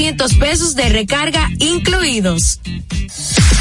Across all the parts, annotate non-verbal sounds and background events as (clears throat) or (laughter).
200 pesos de recarga incluidos.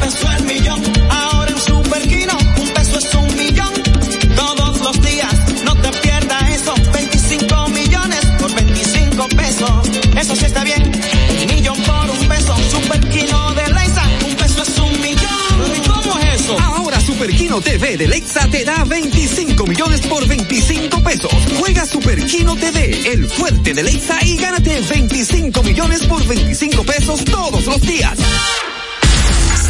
peso el millón. Ahora en Superquino, un peso es un millón. Todos los días, no te pierdas eso. 25 millones por 25 pesos. Eso sí está bien. Un millón por un peso. Superquino de Lexa, un peso es un millón. ¿Y cómo es eso? Ahora Superquino TV de Lexa te da 25 millones por 25 pesos. Juega Superquino TV, el fuerte de Lexa y gánate 25 millones por 25 pesos todos los días.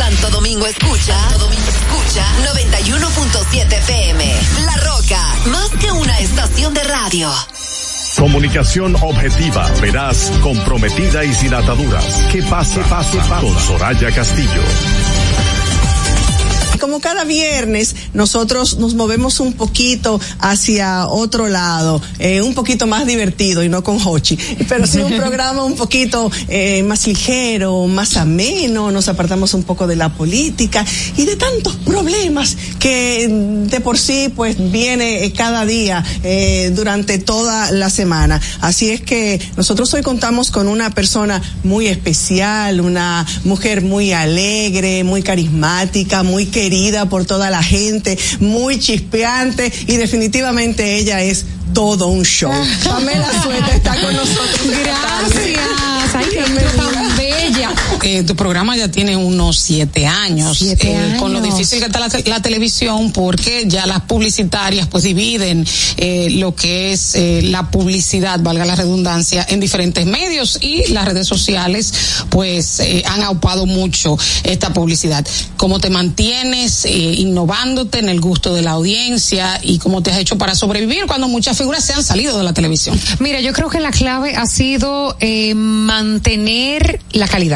Santo Domingo escucha, Santo Domingo escucha 91.7 PM. La Roca, más que una estación de radio. Comunicación objetiva, veraz, comprometida y sin ataduras. Que pase, pase, pase. Con Soraya Castillo como cada viernes nosotros nos movemos un poquito hacia otro lado, eh, un poquito más divertido y no con Hochi, pero sí un (laughs) programa un poquito eh, más ligero, más ameno, nos apartamos un poco de la política y de tantos problemas que de por sí pues viene eh, cada día eh, durante toda la semana. Así es que nosotros hoy contamos con una persona muy especial, una mujer muy alegre, muy carismática, muy querida por toda la gente, muy chispeante y definitivamente ella es todo un show. Pamela Sueta está con nosotros. Gracias. Ay, qué Eh, tu programa ya tiene unos siete años. Siete años. Eh, con lo difícil que está la, la, televisión, porque ya las publicitarias pues dividen eh, lo que es eh, la publicidad, valga la redundancia, en diferentes medios y las redes sociales pues han aupado mucho esta publicidad. ¿Cómo te mantienes innovándote en el gusto de la audiencia y cómo te has hecho para sobrevivir cuando muchas figuras se han salido de la televisión? Mira, yo creo que la clave ha sido eh, mantener la calidad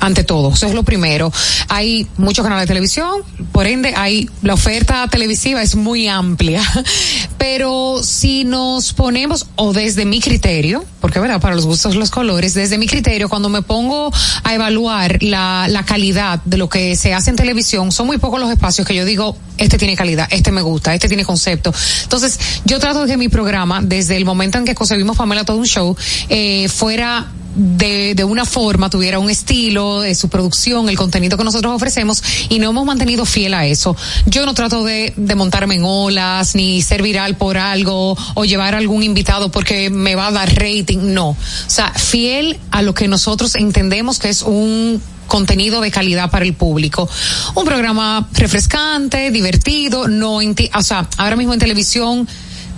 ante todo. Eso es lo primero. Hay muchos canales de televisión, por ende, hay la oferta televisiva es muy amplia. (laughs) Pero si nos ponemos, o desde mi criterio, porque verdad, para los gustos los colores, desde mi criterio, cuando me pongo a evaluar la, la calidad de lo que se hace en televisión, son muy pocos los espacios que yo digo, este tiene calidad, este me gusta, este tiene concepto. Entonces, yo trato de que mi programa, desde el momento en que concebimos Pamela todo un show, eh, fuera de, de una forma, tuviera un estilo, de su producción, el contenido que nosotros ofrecemos y no hemos mantenido fiel a eso. Yo no trato de, de montarme en olas, ni ser viral por algo o llevar a algún invitado porque me va a dar rating, no. O sea, fiel a lo que nosotros entendemos que es un contenido de calidad para el público. Un programa refrescante, divertido, no, o sea, ahora mismo en televisión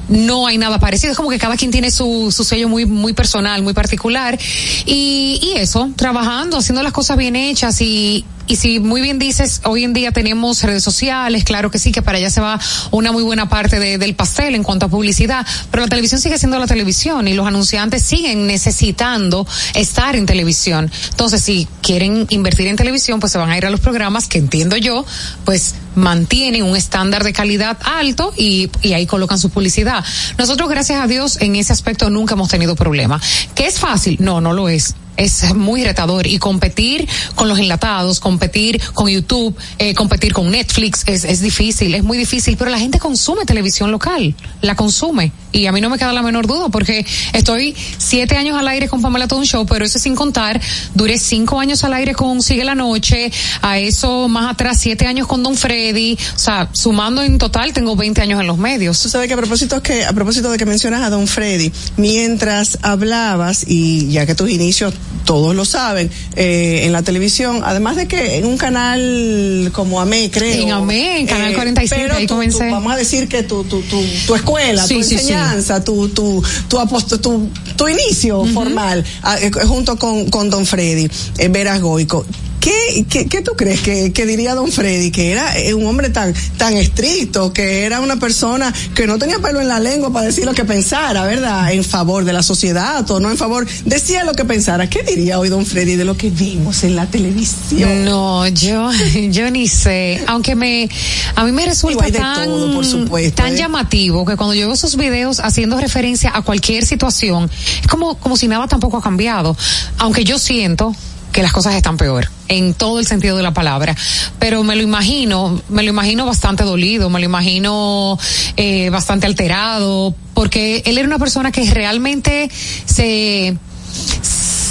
no hay nada parecido. Es como que cada quien tiene su, su sello muy, muy personal, muy particular. Y, y eso, trabajando, haciendo las cosas bien hechas y, y si muy bien dices, hoy en día tenemos redes sociales, claro que sí, que para allá se va una muy buena parte de, del pastel en cuanto a publicidad, pero la televisión sigue siendo la televisión y los anunciantes siguen necesitando estar en televisión. Entonces, si quieren invertir en televisión, pues se van a ir a los programas que entiendo yo, pues mantienen un estándar de calidad alto y, y ahí colocan su publicidad. Nosotros, gracias a Dios, en ese aspecto nunca hemos tenido problema. ¿Que es fácil? No, no lo es es muy retador. Y competir con los enlatados, competir con YouTube, eh, competir con Netflix es, es difícil, es muy difícil, pero la gente consume televisión local, la consume. Y a mí no me queda la menor duda porque estoy siete años al aire con Pamela Todo Show, pero eso sin contar, duré cinco años al aire con Sigue la Noche, a eso más atrás siete años con Don Freddy, o sea, sumando en total tengo 20 años en los medios. Tú sabes que a propósito que a propósito de que mencionas a Don Freddy, mientras hablabas y ya que tus inicios todos lo saben, eh, en la televisión, además de que en un canal como AME, creo. En AME, en Canal eh, 47, pero ahí comencé. vamos a decir que tu, tu, tu, tu escuela, Sí, tu sí, sí. enseñanza, tu, tu, tu, tu inicio formal, ah, eh, junto con, con Don Freddy, eh, Veras Goico. ¿Qué, qué, qué tú crees que, que, diría don Freddy? Que era eh, un hombre tan, tan estricto, que era una persona que no tenía pelo en la lengua para decir lo que pensara, ¿verdad? En favor de la sociedad o no en favor, decía lo que pensara. ¿Qué diría hoy don Freddy de lo que vimos en la televisión? No, yo, (laughs) yo ni sé. Aunque me, a mí me resulta tan, todo, por supuesto, tan ¿eh? llamativo que cuando yo veo esos videos haciendo referencia a cualquier situación, es como, como si nada tampoco ha cambiado. Aunque yo siento que las cosas están peor en todo el sentido de la palabra. Pero me lo imagino me lo imagino bastante dolido me lo imagino eh, bastante alterado porque él era una persona que realmente se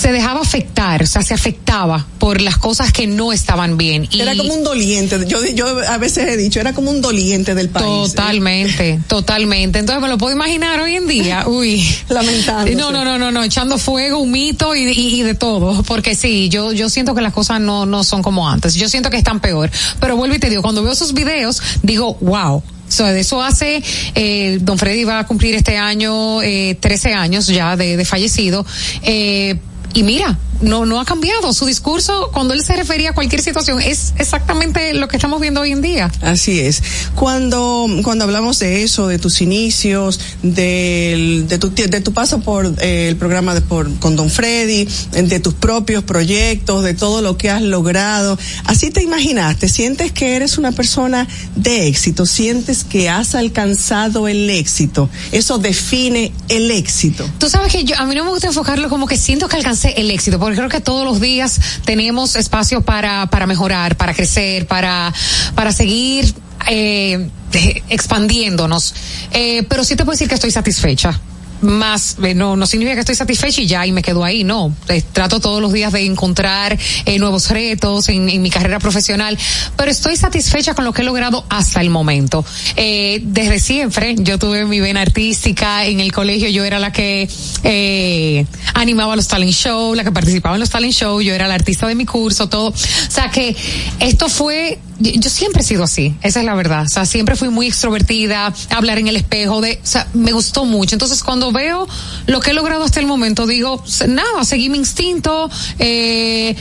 se dejaba afectar, o sea, se afectaba por las cosas que no estaban bien. Y era como un doliente, yo, yo a veces he dicho, era como un doliente del país. Totalmente, ¿eh? totalmente. Entonces me lo puedo imaginar hoy en día, uy. Lamentando. No, no, no, no, no, echando fuego, un mito y, y, y, de todo, porque sí, yo, yo siento que las cosas no, no son como antes, yo siento que están peor. Pero vuelvo y te digo, cuando veo sus videos, digo, wow, So, de eso hace, eh, don Freddy va a cumplir este año eh, 13 años ya de, de fallecido. Eh, y mira, no, no ha cambiado. Su discurso, cuando él se refería a cualquier situación, es exactamente lo que estamos viendo hoy en día. Así es. Cuando, cuando hablamos de eso, de tus inicios, de, de, tu, de tu paso por eh, el programa de, por, con Don Freddy, de tus propios proyectos, de todo lo que has logrado, así te imaginaste, sientes que eres una persona de éxito, sientes que has alcanzado el éxito. Eso define el éxito. Tú sabes que yo, a mí no me gusta enfocarlo como que siento que alcancé el éxito, porque creo que todos los días tenemos espacio para, para mejorar, para crecer, para, para seguir eh, expandiéndonos. Eh, pero sí te puedo decir que estoy satisfecha más eh, no no significa que estoy satisfecha y ya y me quedo ahí no. Eh, trato todos los días de encontrar eh, nuevos retos en, en, mi carrera profesional pero estoy satisfecha con lo que he logrado hasta el momento. Eh, desde siempre yo tuve mi vena artística en el colegio yo era la que animaba los talent show la que participaba en los talent show yo era la artista de mi curso todo. O sea que esto fue yo siempre he sido así, esa es la verdad. O sea, siempre fui muy extrovertida, hablar en el espejo, de, o sea, me gustó mucho. Entonces, cuando veo lo que he logrado hasta el momento, digo, nada, seguí mi instinto, eh,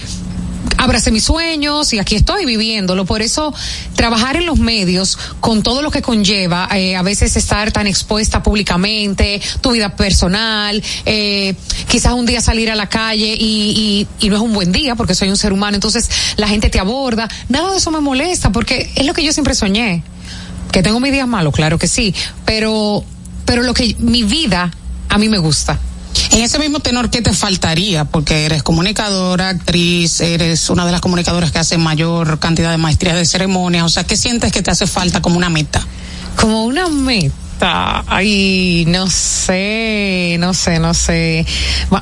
abracé mis sueños y aquí estoy viviéndolo. Por eso, trabajar en los medios con todo lo que conlleva, eh, a veces estar tan expuesta públicamente, tu vida personal, eh, quizás un día salir a la calle y, y, y, no es un buen día porque soy un ser humano, entonces la gente te aborda. Nada de eso me molesta porque es lo que yo siempre soñé. Que tengo mis días malos, claro que sí, pero, pero lo que mi vida a mí me gusta. En ese mismo tenor, ¿qué te faltaría? Porque eres comunicadora, actriz, eres una de las comunicadoras que hace mayor cantidad de maestrías de ceremonias. O sea, ¿qué sientes que te hace falta como una meta? Como una meta. Ay, no sé, no sé, no sé.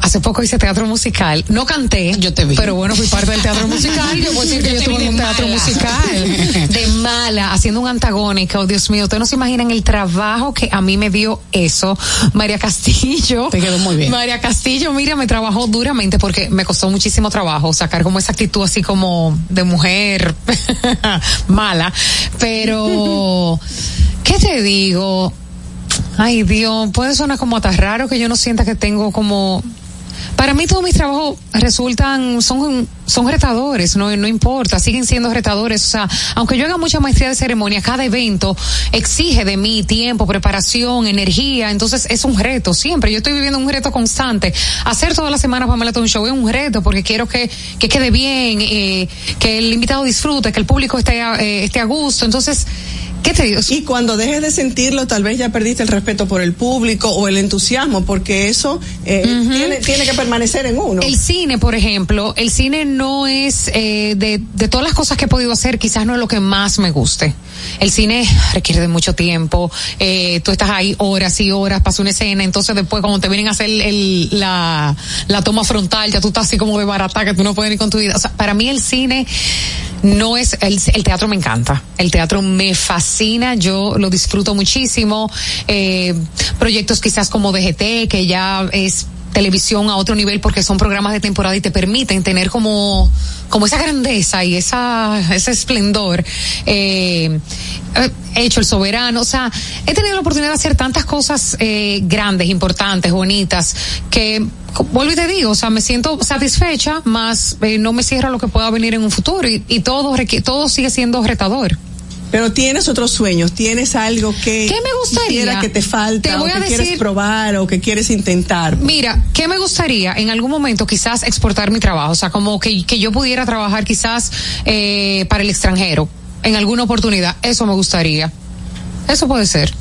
Hace poco hice teatro musical. No canté. Yo te vi. Pero bueno, fui parte del teatro musical. Yo puedo decir que yo, yo estuve en un teatro musical. De mala, haciendo un antagónico. Oh, Dios mío, ustedes no se imaginan el trabajo que a mí me dio eso. María Castillo. Te quedó muy bien. María Castillo, mira, me trabajó duramente porque me costó muchísimo trabajo sacar como esa actitud así como de mujer (laughs) mala. Pero, ¿qué te digo? Ay Dios, puede sonar como tan raro que yo no sienta que tengo como para mí todos mis trabajos resultan, son, son retadores, no, no importa, siguen siendo retadores. O sea, aunque yo haga mucha maestría de ceremonia, cada evento exige de mí tiempo, preparación, energía, entonces es un reto siempre. Yo estoy viviendo un reto constante. Hacer todas las semanas Pamela un show es un reto porque quiero que, que quede bien, eh, que el invitado disfrute, que el público esté, eh, esté a gusto. Entonces, ¿Qué te digo? Y cuando dejes de sentirlo, tal vez ya perdiste el respeto por el público o el entusiasmo, porque eso eh, uh -huh. tiene, tiene, que permanecer en uno. El cine, por ejemplo, el cine no es, eh, de, de todas las cosas que he podido hacer, quizás no es lo que más me guste. El cine requiere de mucho tiempo, eh, tú estás ahí horas y horas, pasa una escena, entonces después cuando te vienen a hacer el, la, la toma frontal, ya tú estás así como de barata, que tú no puedes ir con tu vida. O sea, para mí el cine no es el, el, teatro me encanta el teatro me yo lo disfruto muchísimo eh, proyectos quizás como DGT que ya es televisión a otro nivel porque son programas de temporada y te permiten tener como, como esa grandeza y esa, ese esplendor. Eh, he hecho el soberano, o sea, he tenido la oportunidad de hacer tantas cosas eh, grandes, importantes, bonitas, que vuelvo y te digo, o sea, me siento satisfecha, más eh, no me cierra lo que pueda venir en un futuro y, y todo, todo sigue siendo retador. Pero tienes otros sueños, tienes algo que ¿Qué me gustaría? que te falta Te voy o a que quieres decir- probar o que quieres intentar. Mira, ¿qué me gustaría en algún momento quizás exportar mi trabajo? O sea, como que, que yo pudiera trabajar quizás eh, para el extranjero en alguna oportunidad. Eso me gustaría. Eso puede ser.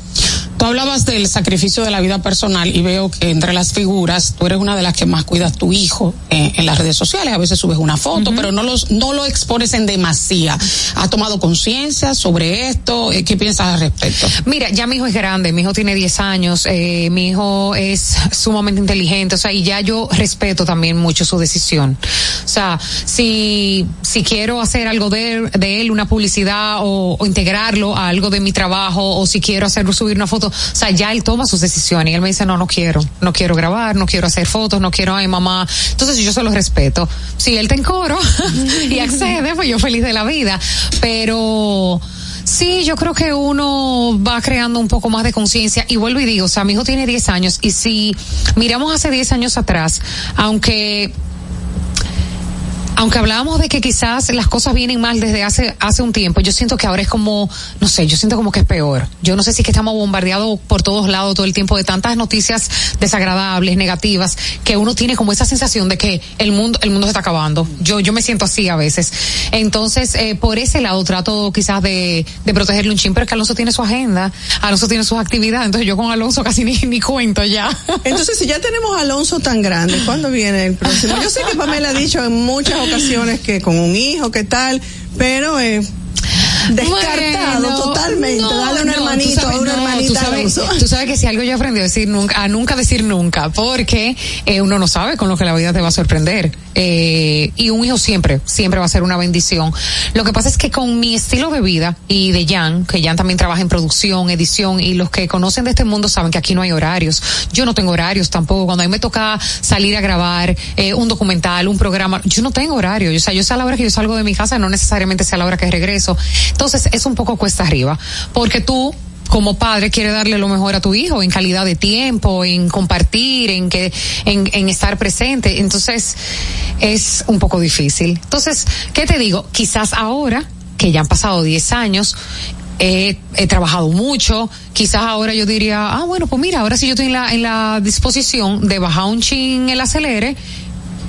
Tú hablabas del sacrificio de la vida personal y veo que entre las figuras tú eres una de las que más cuidas tu hijo eh, en las redes sociales. A veces subes una foto, pero no los no lo expones en demasía. ¿Has tomado conciencia sobre esto? Eh, ¿Qué piensas al respecto? Mira, ya mi hijo es grande, mi hijo tiene 10 años, eh, mi hijo es sumamente inteligente, o sea, y ya yo respeto también mucho su decisión. O sea, si, si quiero hacer algo de, él- de él, una publicidad o, o integrarlo a algo de mi trabajo, o si quiero hacerlo subir una foto, o sea, ya él toma sus decisiones y él me dice, no, no quiero, no quiero grabar, no quiero hacer fotos, no quiero, ay mamá. Entonces yo se lo respeto. Si él te encoro (laughs) y accede, pues yo feliz de la vida. Pero, Sí, yo creo que uno va creando un poco más de conciencia y vuelvo y digo, o sea, mi hijo tiene 10 años y si miramos hace 10 años atrás, aunque aunque hablábamos de que quizás las cosas vienen mal desde hace hace un tiempo, yo siento que ahora es como, no sé, yo siento como que es peor. Yo no sé si que estamos bombardeados por todos lados todo el tiempo de tantas noticias desagradables, negativas, que uno tiene como esa sensación de que el mundo el mundo se está acabando. Yo yo me siento así a veces. Entonces, eh, por ese lado trato quizás de, de protegerle un chin, pero es que Alonso tiene su agenda, Alonso tiene sus actividades, entonces yo con Alonso casi ni, ni cuento ya. Entonces, si ya tenemos a Alonso tan grande, ¿cuándo viene el próximo? Yo sé que Pamela ha dicho en muchas ocasiones que con un hijo, que tal, pero eh, (laughs) descartado Bueno, totalmente. no, Dale un no, hermanito, sabes, una no, hermanita tú a sabes, tú sabes que si algo yo aprendí a decir nunca, a nunca decir nunca, porque eh, uno no sabe con lo que la vida te va a sorprender. Eh, y un hijo siempre, siempre va a ser una bendición. Lo que pasa es que con mi estilo de vida y de Jan, que Jan también trabaja en producción, edición, y los que conocen de este mundo saben que aquí no hay horarios. Yo no tengo horarios tampoco. Cuando a mí me toca salir a grabar eh, un documental, un programa, yo no tengo horario. O sea, yo sé a la hora que yo salgo de mi casa, no necesariamente sea a la hora que regreso. Entonces, es un poco cuesta arriba, porque tú como padre quiere darle lo mejor a tu hijo en calidad de tiempo, en compartir, en que, en, en estar presente. Entonces, es un poco difícil. Entonces, ¿qué te digo? Quizás ahora, que ya han pasado 10 años, he, trabajado mucho, quizás ahora yo diría, ah, bueno, pues mira, ahora sí yo estoy en la, en la disposición de bajar un chin el acelere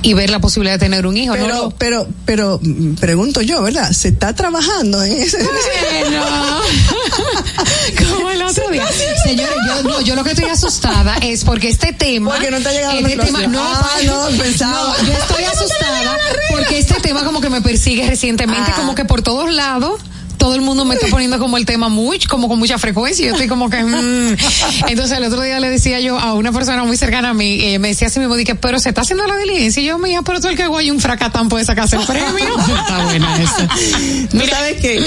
y ver la posibilidad de tener un hijo. Pero, no pero, pero, mm, pregunto yo, ¿verdad? ¿Se está trabajando en ese? Bueno, (laughs) como el otro día. Señores, yo, no, yo lo que estoy asustada es porque este tema. Porque no te ha llegado este tema, no, Ah, pa- no, pensaba. no, yo estoy (laughs) asustada porque este tema como que me persigue recientemente, Ah. como que por todos lados. Todo el mundo me está poniendo como el tema muy, como con mucha frecuencia. Yo estoy como que, mm. entonces el otro día le decía yo a una persona muy cercana a mí, eh, me decía así mismo, dije, pero se está haciendo la diligencia. Y yo, mija, pero todo el que guay un fracatán puede sacarse el (laughs) premio. está buena esa. Tú sabes que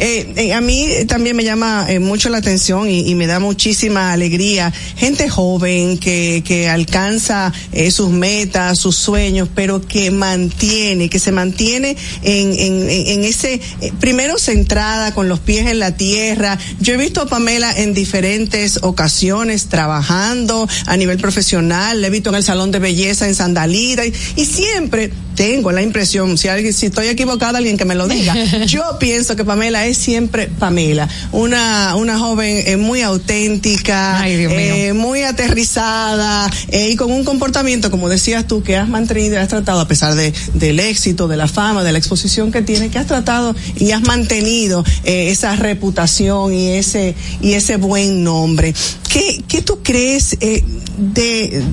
eh, eh, a mí también me llama eh, mucho la atención y, y me da muchísima alegría gente joven que, que alcanza sus metas, sus sueños, pero que mantiene, que se mantiene en, en, en ese, primero con los pies en la tierra. Yo he visto a Pamela en diferentes ocasiones trabajando a nivel profesional, la he visto en el salón de belleza en Sandalita y siempre tengo la impresión, si alguien, si estoy equivocada, alguien que me lo diga. (laughs) Yo pienso que Pamela es siempre Pamela, una, una joven eh, muy auténtica, Ay, eh, muy aterrizada eh, y con un comportamiento, como decías tú, que has mantenido y has tratado, a pesar de, del éxito, de la fama, de la exposición que tiene, que has tratado y has mantenido esa reputación y ese, y ese buen nombre. ¿Qué, qué tú crees de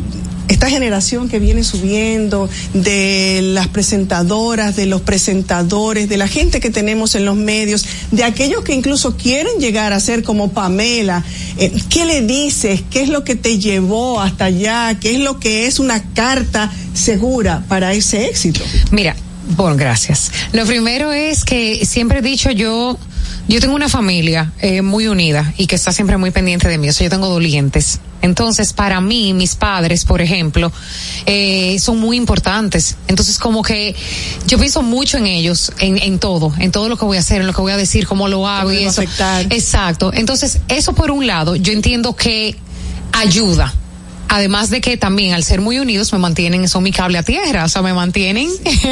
esta generación que viene subiendo, de las presentadoras, de los presentadores, de la gente que tenemos en los medios, de aquellos que incluso quieren llegar a ser como Pamela, eh, ¿qué le dices? ¿Qué es lo que te llevó hasta allá? ¿Qué es lo que es una carta segura para ese éxito? Mira, bueno, gracias. Lo primero es que siempre he dicho yo Yo tengo una familia eh, muy unida y que está siempre muy pendiente de mí. O sea, yo tengo dolientes. Entonces, para mí, mis padres, por ejemplo, eh, son muy importantes. Entonces, como que yo pienso mucho en ellos, en, en todo, en todo lo que voy a hacer, en lo que voy a decir, cómo lo hago y eso. afectar. Exacto. Entonces, eso por un lado, yo entiendo que ayuda. Además de que también al ser muy unidos me mantienen, son mi cable a tierra, o sea, me mantienen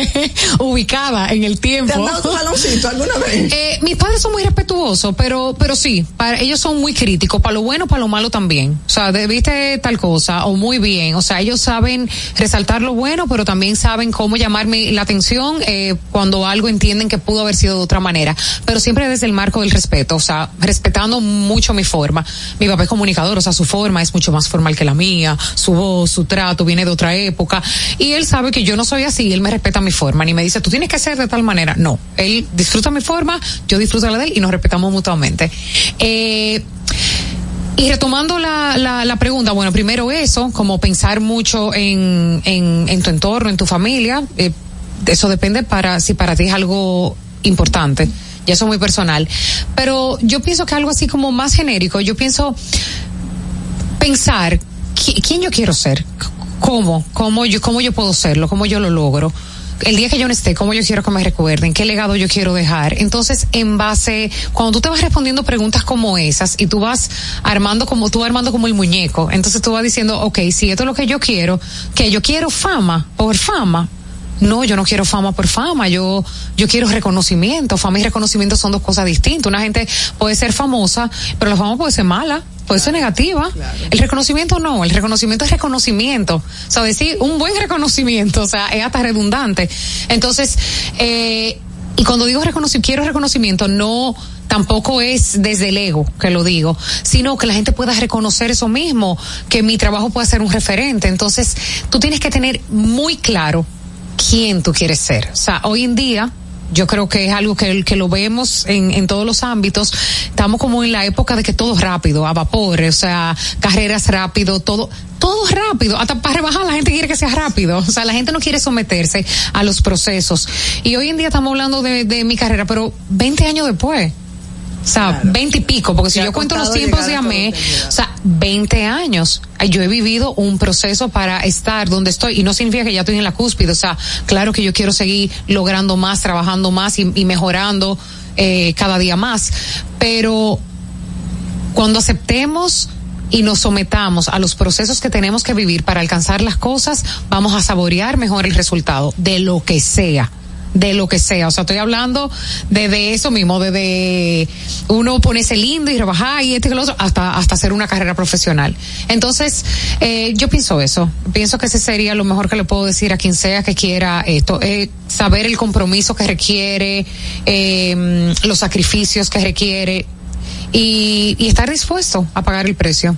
(laughs) ubicada en el tiempo. ¿Te han dado tu alguna vez? (laughs) Eh, mis padres son muy respetuosos, pero, pero sí, para, ellos son muy críticos, para lo bueno, para lo malo también. O sea, debiste tal cosa, o muy bien. O sea, ellos saben resaltar lo bueno, pero también saben cómo llamarme la atención eh, cuando algo entienden que pudo haber sido de otra manera. Pero siempre desde el marco del respeto, o sea, respetando mucho mi forma. Mi papá es comunicador, o sea, su forma es mucho más formal que la mía, su voz, su trato viene de otra época. Y él sabe que yo no soy así, él me respeta mi forma, ni me dice, tú tienes que ser de tal manera. No, él disfruta mi forma, yo disfruto la de él y nos respetamos mutuamente. Eh, y retomando la, la, pregunta, bueno, primero eso, como pensar mucho en, en, tu entorno, en tu familia, eh, eso depende para si para ti es algo importante, y eso es muy personal. Pero yo pienso que algo así como más genérico, yo pienso pensar quién yo quiero ser, cómo, cómo yo, cómo yo puedo serlo, cómo yo lo logro el día que yo no esté, cómo yo quiero que me recuerden, qué legado yo quiero dejar. Entonces, en base, cuando tú te vas respondiendo preguntas como esas y tú vas armando como, tú vas armando como el muñeco, entonces tú vas diciendo, ok, si esto es lo que yo quiero, que yo quiero fama, por fama, no, yo no quiero fama por fama, yo, yo quiero reconocimiento. Fama y reconocimiento son dos cosas distintas. Una gente puede ser famosa, pero la fama puede ser mala, puede ser negativa. El reconocimiento no, el reconocimiento es reconocimiento. O sea, decir un buen reconocimiento, o sea, es hasta redundante. Entonces, eh, y cuando digo reconocimiento, quiero reconocimiento, no tampoco es desde el ego que lo digo, sino que la gente pueda reconocer eso mismo, que mi trabajo pueda ser un referente. Entonces, tú tienes que tener muy claro quién tú quieres ser. O sea, hoy en día, yo creo que es algo que, que lo vemos en, en todos los ámbitos. Estamos como en la época de que todo es rápido, a vapor, o sea, carreras rápido, todo, todo es rápido. Hasta para rebajar la gente quiere que sea rápido. O sea, la gente no quiere someterse a los procesos. Y hoy en día estamos hablando de, de mi carrera, pero 20 años después. O sea, veinte y pico, porque si yo cuento los tiempos de llegar a AME, todo, Tania. o sea, 20 años. Ay, Yo he vivido un proceso para estar donde estoy y no significa que ya estoy en la cúspide. O sea, claro que yo quiero seguir logrando más, trabajando más y, y mejorando eh, cada día más. Pero cuando aceptemos y nos sometamos a los procesos que tenemos que vivir para alcanzar las cosas, vamos a saborear mejor el resultado de lo que sea de lo que sea, o sea, estoy hablando de, de eso mismo, de, uno ponerse lindo y rebajar y este y lo otro, hasta, hasta hacer una carrera profesional. Entonces, eh, yo pienso eso, pienso que ese sería lo mejor que le puedo decir a quien sea que quiera esto, eh, saber el compromiso que requiere, eh, los sacrificios que requiere y, y estar dispuesto a pagar el precio.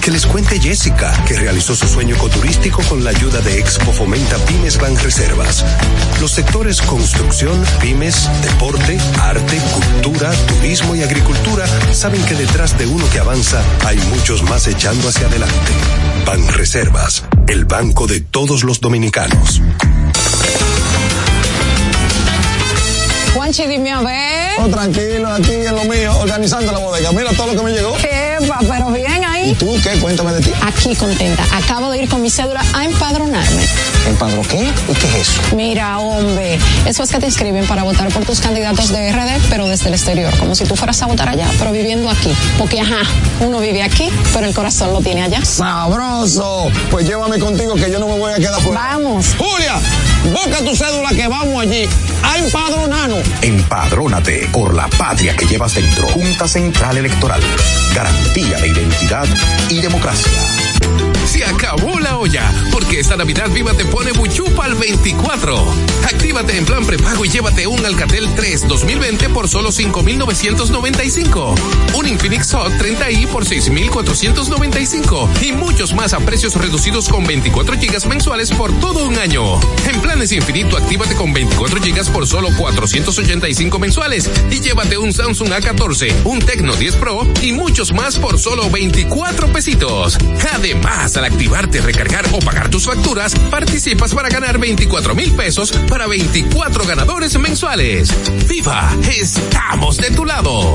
Que les cuente Jessica, que realizó su sueño ecoturístico con la ayuda de Expo Fomenta Pymes Banreservas. Los sectores construcción, pymes, deporte, arte, cultura, turismo y agricultura saben que detrás de uno que avanza hay muchos más echando hacia adelante. Banreservas, el banco de todos los dominicanos. Juanchi, dime a ver. Oh, tranquilo, aquí en lo mío, organizando la bodega. Mira todo lo que me llegó. Epa, pero bien ¿Y tú qué? Cuéntame de ti. Aquí contenta. Acabo de ir con mi cédula a empadronarme. ¿Empadro qué? ¿Y qué es eso? Mira, hombre, eso es que te inscriben para votar por tus candidatos de RD, pero desde el exterior, como si tú fueras a votar allá, pero viviendo aquí. Porque, ajá, uno vive aquí, pero el corazón lo tiene allá. ¡Sabroso! Pues llévame contigo que yo no me voy a quedar fuera. Vamos. Julia, busca tu cédula que vamos allí a empadronarnos. Empadrónate por la patria que llevas dentro. Junta Central Electoral. Garantía de identidad y democracia. Se acabó la olla, porque esta Navidad Viva te pone buchupa al 24. Actívate en plan prepago y llévate un Alcatel 3 2020 por solo 5,995. Un Infinix Hot 30i por 6,495. Y muchos más a precios reducidos con 24 gigas mensuales por todo un año. En planes infinito, actívate con 24 gigas por solo 485 mensuales y llévate un Samsung A14, un Tecno 10 Pro y muchos más por solo 24 pesitos. Además, al activarte, recargar o pagar tus facturas, participas para ganar 24 mil pesos para 24 ganadores mensuales. ¡Viva! ¡Estamos de tu lado!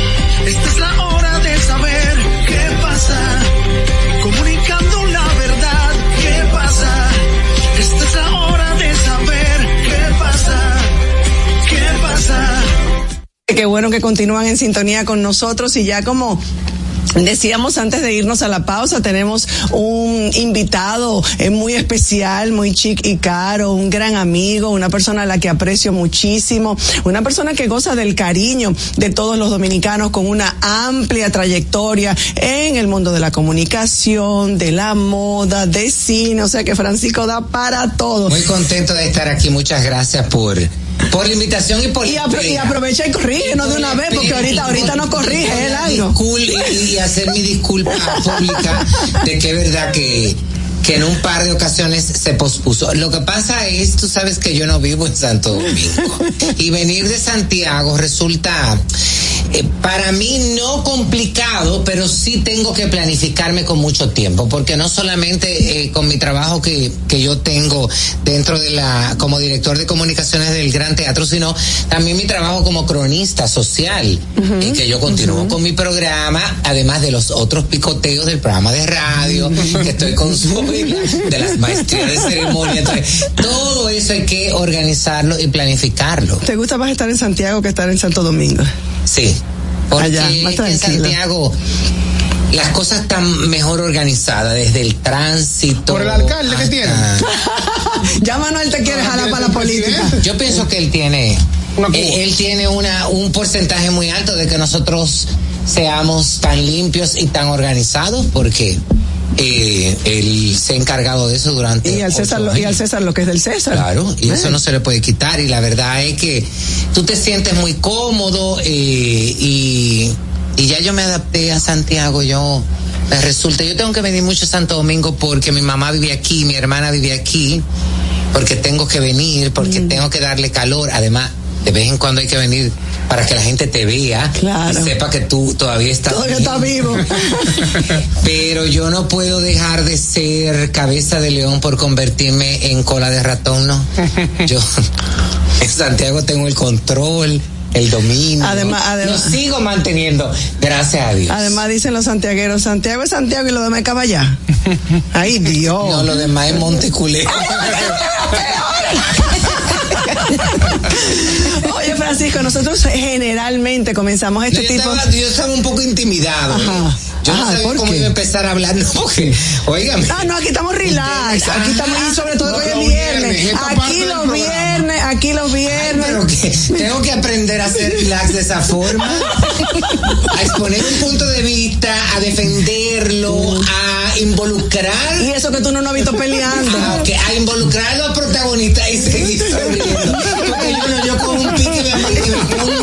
Esta es la hora de saber qué pasa. Comunicando la verdad, qué pasa. Esta es la hora de saber qué pasa. ¿Qué pasa? Qué bueno que continúan en sintonía con nosotros y ya como Decíamos antes de irnos a la pausa, tenemos un invitado eh, muy especial, muy chic y caro, un gran amigo, una persona a la que aprecio muchísimo, una persona que goza del cariño de todos los dominicanos con una amplia trayectoria en el mundo de la comunicación, de la moda, de cine, o sea que Francisco da para todo. Muy contento de estar aquí, muchas gracias por por la invitación y por y, apro y aprovecha y corrige, no de una vez, porque ahorita, ahorita no corrige el. Y, y hacer mi disculpa pública de que es verdad que que en un par de ocasiones se pospuso. Lo que pasa es, tú sabes que yo no vivo en Santo Domingo. Y venir de Santiago resulta eh, para mí no complicado, pero sí tengo que planificarme con mucho tiempo, porque no solamente eh, con mi trabajo que, que yo tengo dentro de la, como director de comunicaciones del Gran Teatro, sino también mi trabajo como cronista social, y que yo continúo con mi programa, además de los otros picoteos del programa de radio, que estoy con su de las maestrías de ceremonia. Entonces, todo eso hay que organizarlo y planificarlo. ¿Te gusta más estar en Santiago que estar en Santo Domingo? Sí. Porque Allá, más en Santiago las cosas están mejor organizadas desde el tránsito. Por el alcalde que tiene. (laughs) ya Manuel te quiere jalar para la política. Yo pienso que él tiene, él, él, tiene una un porcentaje muy alto de que nosotros seamos tan limpios y tan organizados porque eh, él se ha encargado de eso durante y al César lo, y al César lo que es del César. Claro y eso no se le puede quitar y la verdad es que tú te sientes muy cómodo eh, y, y ya yo me adapté a Santiago yo me resulta yo tengo que venir mucho a Santo Domingo porque mi mamá vive aquí mi hermana vive aquí porque tengo que venir porque mm. tengo que darle calor además de vez en cuando hay que venir para que la gente te vea claro. y sepa que tú todavía estás todavía está vivo. (laughs) Pero yo no puedo dejar de ser cabeza de león por convertirme en cola de ratón, ¿no? (laughs) Yo en Santiago tengo el control el dominio. Además, además, lo sigo manteniendo, gracias a Dios. Además dicen los santiagueros, Santiago es Santiago y lo demás es Caballá. (laughs) Ay, Dios. No, lo demás es Monteculé. (laughs) Oye, Francisco, nosotros generalmente comenzamos este yo tipo. Estaba, yo estaba un poco intimidado. Ajá. Yo no sabía ¿por cómo qué? iba a empezar a hablar, no. Ah, no, aquí estamos relax. Aquí estamos, y sobre todo No, hoy es viernes. Aquí los viernes, aquí los viernes. Pero que tengo que aprender a ser relax de esa forma, a exponer un punto de vista, a defenderlo, a involucrar. Y eso que tú no nos has visto peleando. Ah, ok, a involucrar a los protagonistas y seguir sonriendo. Porque yo yo con un pique me mantengo con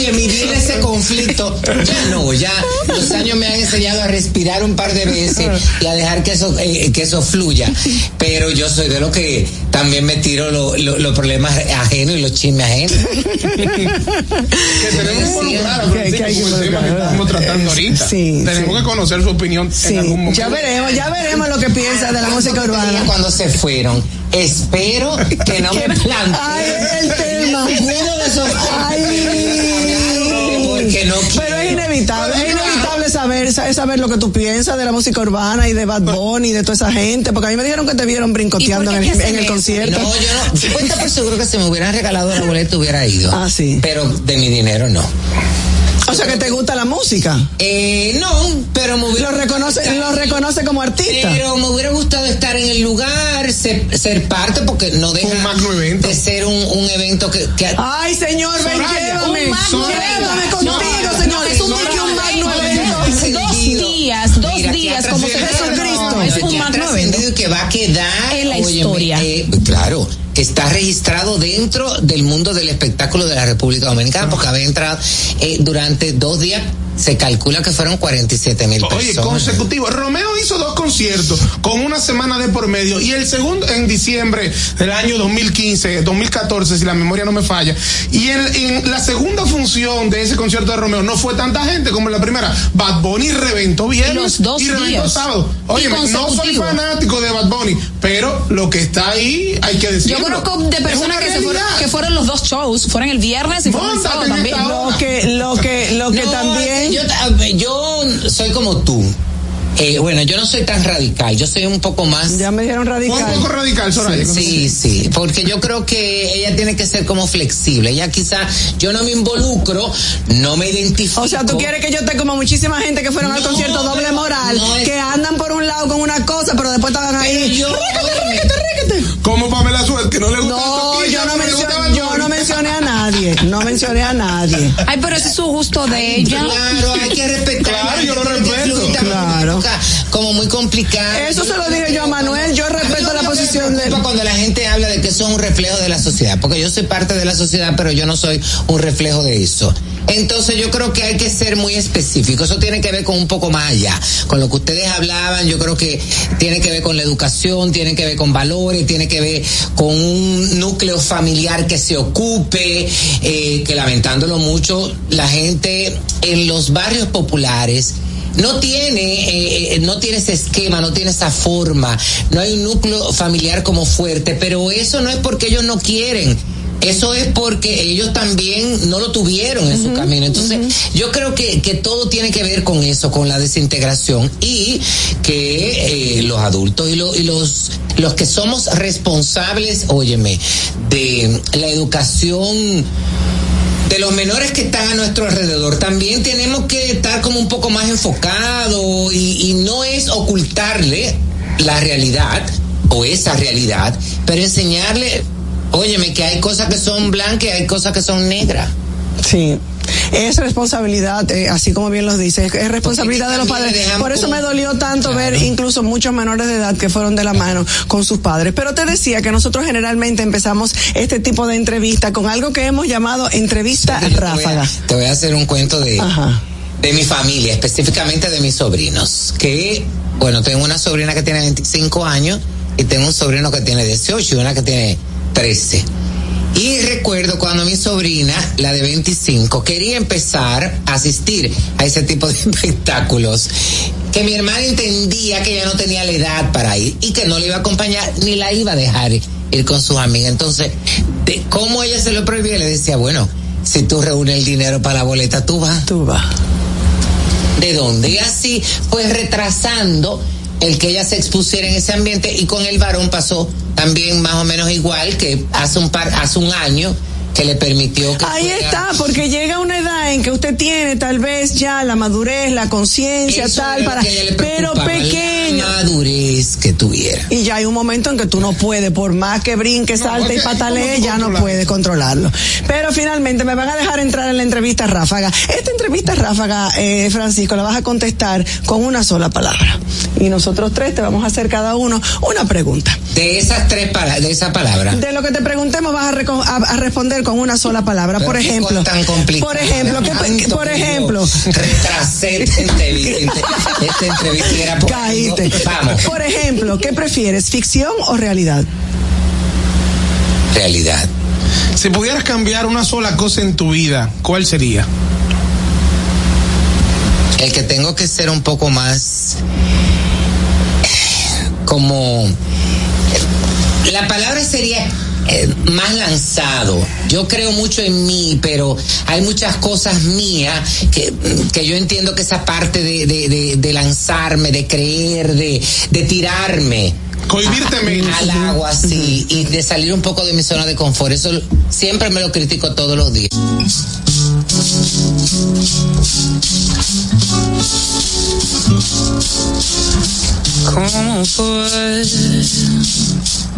Oye, vivir ese conflicto, ya no, ya los años me han enseñado a respirar un par de veces y a dejar que eso, eh, que eso fluya. Pero yo soy de lo que también me tiro lo- lo- los problemas ajenos y los chismes ajenos. que tenemos que involucrar, que- que hay que con el tema que involucrar, estamos tratando ahorita. Sí, tenemos sí. que conocer su opinión en algún momento. Ya veremos, ya veremos lo que piensa de la música urbana. Cuando se fueron, espero que no (laughs) me planteen Ay, el tema. ninguno de esos Ay. No Pero es inevitable, es inevitable saber, saber lo que tú piensas de la música urbana y de Bad Bunny y de toda esa gente, porque a mí me dijeron que te vieron brincoteando en el, en el concierto. No, yo no, 50 por seguro que si me hubieran regalado la boleta hubiera ido. Ah, sí. Pero de mi dinero no. O sea que te gusta la música. Eh, no, pero me hubiera Lo reconoce, lo reconoce como artista. Pero me hubiera gustado estar en el lugar, ser, ser parte, porque no deja de ser un, un evento que, que Ay, señor, ven, Soraya, llévame. un magno Llévame contigo, No, señor. Es un no, que un magno no, evento. Dos días, dos días, como se trascendido, Jesucristo. no, es un magno evento. Que va a quedar En la óyeme, historia. eh, claro, está registrado dentro del mundo del espectáculo de la República Dominicana, porque había entrado eh, durante dos días. Se calcula que fueron 47 mil personas. Oye, consecutivo. Romeo hizo dos conciertos con una semana de por medio y el segundo en diciembre del año 2015, 2014, si la memoria no me falla. Y en, en la segunda función de ese concierto de Romeo no fue tanta gente como en la primera. Bad Bunny reventó viernes Los dos y reventó días. sábado. Oye, Y no soy fanático de Bad Bunny, pero lo que está ahí hay que decirlo. Yo conozco de personas que, se fueron, que fueron los dos shows, fueron el viernes y fueron el sábado también. Lo que, lo que, lo que No, también. Yo, yo soy como tú. Eh, bueno, yo no soy tan radical, yo soy un poco más. Ya me dijeron Un radical. poco radical, Soraya. Sí, sí, porque yo creo que ella tiene que ser como flexible. Ella quizá, yo no me involucro, no me identifico. O sea, tú quieres que yo esté como muchísima gente que fueron al concierto doble pero moral, no es- que andan por un lado con una cosa, pero después estaban ahí. yo- réquete, réquete. Como Pamela Suárez, que no le gusta No, yo no, mencioné, yo no mencioné a nadie. No mencioné a nadie. Ay, pero ese es su gusto de ella. Claro, hay que respetar. Claro, yo lo respeto. Claro. Como muy complicado. Eso se lo dije yo a Manuel. Yo respeto la posición de. preocupa cuando la gente habla de que eso es un reflejo de la sociedad, porque yo soy parte de la sociedad, pero yo no soy un reflejo de eso. Entonces yo creo que hay que ser muy específico. Eso tiene que ver con un poco más allá. Con lo que ustedes hablaban, yo creo que tiene que ver con la educación, tiene que ver con valores, tiene que ver con un núcleo familiar que se ocupe, eh, que lamentándolo mucho, la gente en los barrios populares no tiene eh, eh, no tiene ese esquema no tiene esa forma no hay un núcleo familiar como fuerte pero eso no es porque ellos no quieren eso es porque ellos también no lo tuvieron en su camino. Entonces, yo creo que, que todo tiene que ver con eso, con la desintegración y que eh, los adultos y, lo- y los, los que somos responsables, óyeme, de la educación de los menores que están a nuestro alrededor. También tenemos que estar como un poco más enfocados y, y no es ocultarle la realidad o esa realidad, pero enseñarle, óyeme, que hay cosas que son blancas y hay cosas que son negras. Sí. Es responsabilidad, eh, así como bien lo dice, es responsabilidad de los padres. Por eso me dolió tanto ver incluso muchos menores de edad que fueron de la mano con sus padres. Pero te decía que nosotros generalmente empezamos este tipo de entrevista con algo que hemos llamado entrevista Yo te voy a- ráfaga. Te voy a hacer un cuento de, Ajá. de mi familia, específicamente de mis sobrinos. Que, bueno, tengo una sobrina que tiene 25 años y tengo un sobrino que tiene 18 y una que tiene 13. Y recuerdo cuando mi sobrina, la de 25, quería empezar a asistir a ese tipo de (laughs) espectáculos, que mi hermana entendía que ella no tenía la edad para ir y que no le iba a acompañar ni la iba a dejar ir con sus amigas. Entonces, de cómo ella se lo prohibía, le decía, bueno, si tú reúnes el dinero para la boleta, tú vas. Tú vas. ¿De dónde? Y así, pues retrasando el que ella se expusiera en ese ambiente y con el varón pasó también más o menos igual que hace un par, hace un año que le permitió que Ahí fuera- está, porque llega una edad en que usted tiene tal vez ya la madurez, la conciencia, tal, para, pero pequeño. La madurez que tuviera. Y ya hay un momento en que tú no puedes, por más que brinque, salte y patalee, ¿cómo tú ya no puedes controlarlo. Pero finalmente me van a dejar entrar en la entrevista ráfaga. Esta entrevista ráfaga, eh, Francisco, la vas a contestar con una sola palabra. Y nosotros tres te vamos a hacer cada uno una pregunta. De esas tres palabras, de esa palabra. De lo que te preguntemos vas a, reco- a- a responder con una sola palabra. Pero por ejemplo, tan complicada. por ejemplo, ¿qué- Tanto por ejemplo, retrasé esta entrevista. Esta entrevista era por Caíste. Vamos. Por ejemplo, ¿qué prefieres, ficción o realidad? Realidad. Si pudieras cambiar una sola cosa en tu vida, ¿cuál sería? El que tengo que ser un poco más eh, como la palabra sería eh, más lanzado. Yo creo mucho en mí, pero hay muchas cosas mías que, que yo entiendo que esa parte de, de, de, de lanzarme, de creer, de, de tirarme. Cohibirte menos. al agua, sí, y de salir un poco de mi zona de confort. Eso siempre me lo critico todos los días. ¿Cómo fue?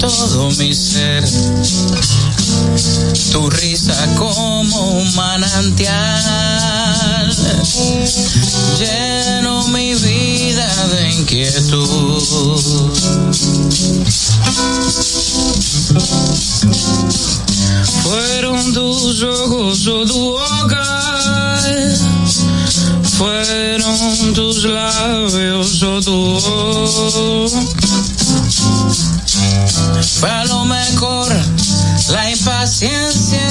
todo mi ser. Tu risa como un manantial llenó mi vida de inquietud. Fueron tus ojos o tu boca, fueron tus labios o tu voz. Fue a lo mejor la impaciencia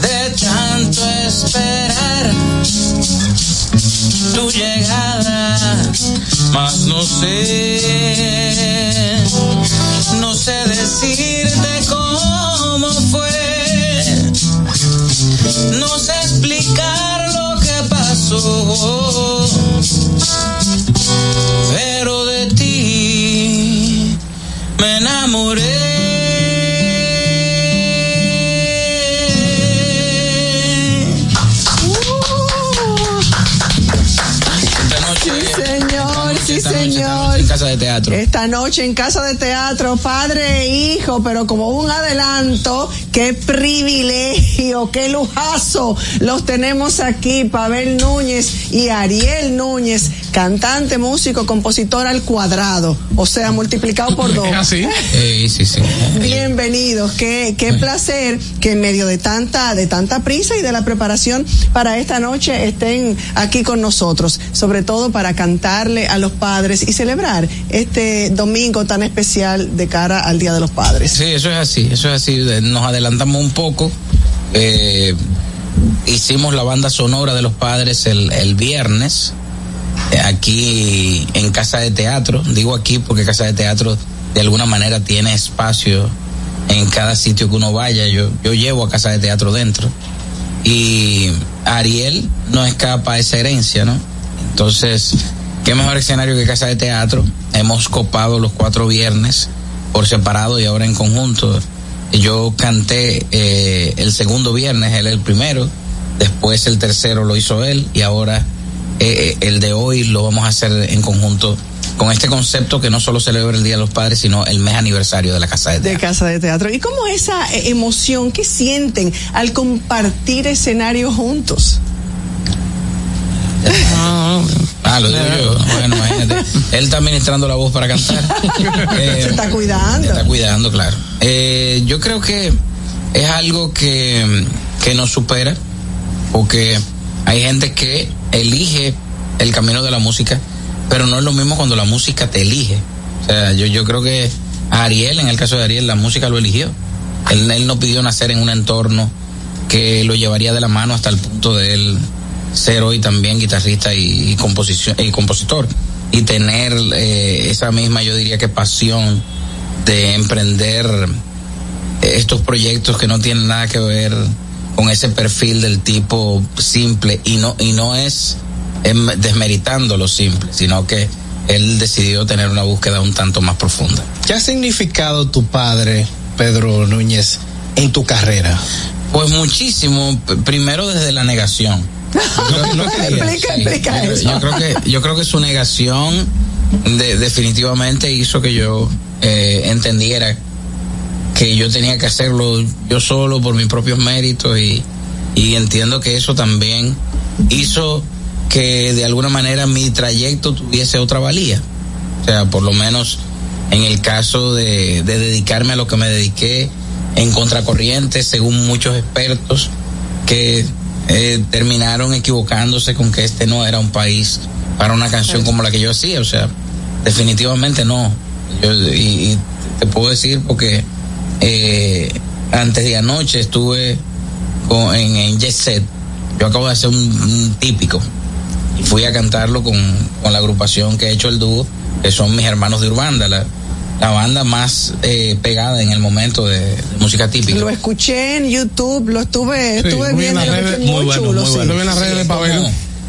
de tanto esperar tu llegada, mas no sé, no sé decirte cómo fue, no sé explicar lo que pasó, de teatro. Esta noche en casa de teatro, padre e hijo, pero como un adelanto, qué privilegio, qué lujazo. Los tenemos aquí, Pavel Núñez y Ariel Núñez, cantante, músico, compositor al cuadrado, o sea, multiplicado por dos. ¿Es (laughs) así? Sí, sí, sí. Bienvenidos, qué, qué placer que en medio de tanta, de tanta prisa y de la preparación para esta noche estén aquí con nosotros, sobre todo para cantarle a los padres y celebrar este domingo tan especial de cara al Día de los Padres. Sí, eso es así, eso es así. Eh, Nos adelantamos un poco. Eh, hicimos la banda sonora de los padres el, el viernes, aquí en Casa de Teatro. Digo aquí porque Casa de Teatro de alguna manera tiene espacio en cada sitio que uno vaya. Yo, yo llevo a Casa de Teatro dentro. Y Ariel no escapa a esa herencia, ¿no? Entonces, qué mejor escenario que Casa de Teatro. Hemos copado los cuatro viernes por separado y ahora en conjunto. Yo canté eh, el segundo viernes, él el primero, después el tercero lo hizo él y ahora eh, el de hoy lo vamos a hacer en conjunto con este concepto que no solo celebra el Día de los Padres, sino el mes aniversario de la Casa de De Teatro. Casa de Teatro. ¿Y cómo esa eh, emoción que sienten al compartir escenario juntos? Ah, lo digo yo. (laughs) Bueno, imagínate. Él está administrando la voz para cantar. (laughs) Eh, Se está cuidando. Se está cuidando, claro. Eh, yo creo que es algo que, que nos supera, porque hay gente que elige el camino de la música, pero no es lo mismo cuando la música te elige. O sea, yo, yo creo que Ariel, en el caso de Ariel, la música lo eligió. Él, él no pidió nacer en un entorno que lo llevaría de la mano hasta el punto de él ser hoy también guitarrista y, y composición y compositor y tener eh, esa misma yo diría que pasión de emprender estos proyectos que no tienen nada que ver con ese perfil del tipo simple y no y no es desmeritando lo simple, sino que él decidió tener una búsqueda un tanto más profunda. ¿Qué ha significado tu padre, Pedro Núñez, en tu carrera? Pues muchísimo, primero desde la negación. (laughs) explica, explica yo, eso. yo creo que yo creo que su negación de- definitivamente hizo que yo eh, entendiera que yo tenía que hacerlo yo solo por mis propios méritos y, y entiendo que eso también hizo que de alguna manera mi trayecto tuviese otra valía. O sea, por lo menos en el caso de, de dedicarme a lo que me dediqué en contracorriente, según muchos expertos que eh, terminaron equivocándose con que este no era un país para una canción como la que yo hacía. O sea, definitivamente no. Yo, y, y te puedo decir porque eh, antes de anoche estuve con, en, en Jet Set. Yo acabo de hacer un, un típico y fui a cantarlo con, con la agrupación que ha hecho el dúo, que son mis hermanos de Urbanda, la, la banda más eh, pegada en el momento de, de música típica. Lo escuché en YouTube, lo estuve, Sí, estuve viendo, las redes, muy, muy bueno, chulo. muy sí. bueno. Sí, como,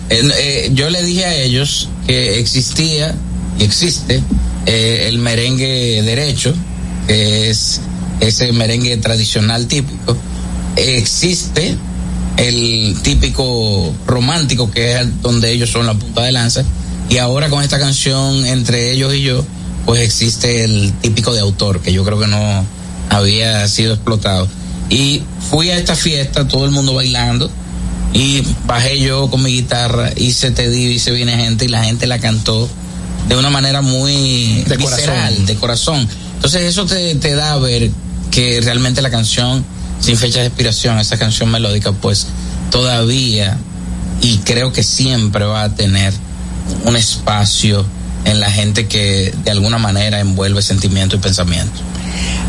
eh, eh, yo le dije a ellos que existía y existe eh, el merengue derecho, que es ese merengue tradicional típico. Existe el típico romántico, que es donde ellos son la punta de lanza. Y ahora con esta canción entre ellos y yo, pues existe el típico de autor, que yo creo que no había sido explotado. Y fui a esta fiesta, todo el mundo bailando, y bajé yo con mi guitarra, hice Te Di, hice Viene Gente, y la gente la cantó de una manera muy De visceral, corazón. de corazón. Entonces eso te, te da a ver que realmente la canción, sin fecha de expiración, esa canción melódica, pues todavía, y creo que siempre va a tener un espacio en la gente que de alguna manera envuelve sentimiento y pensamiento.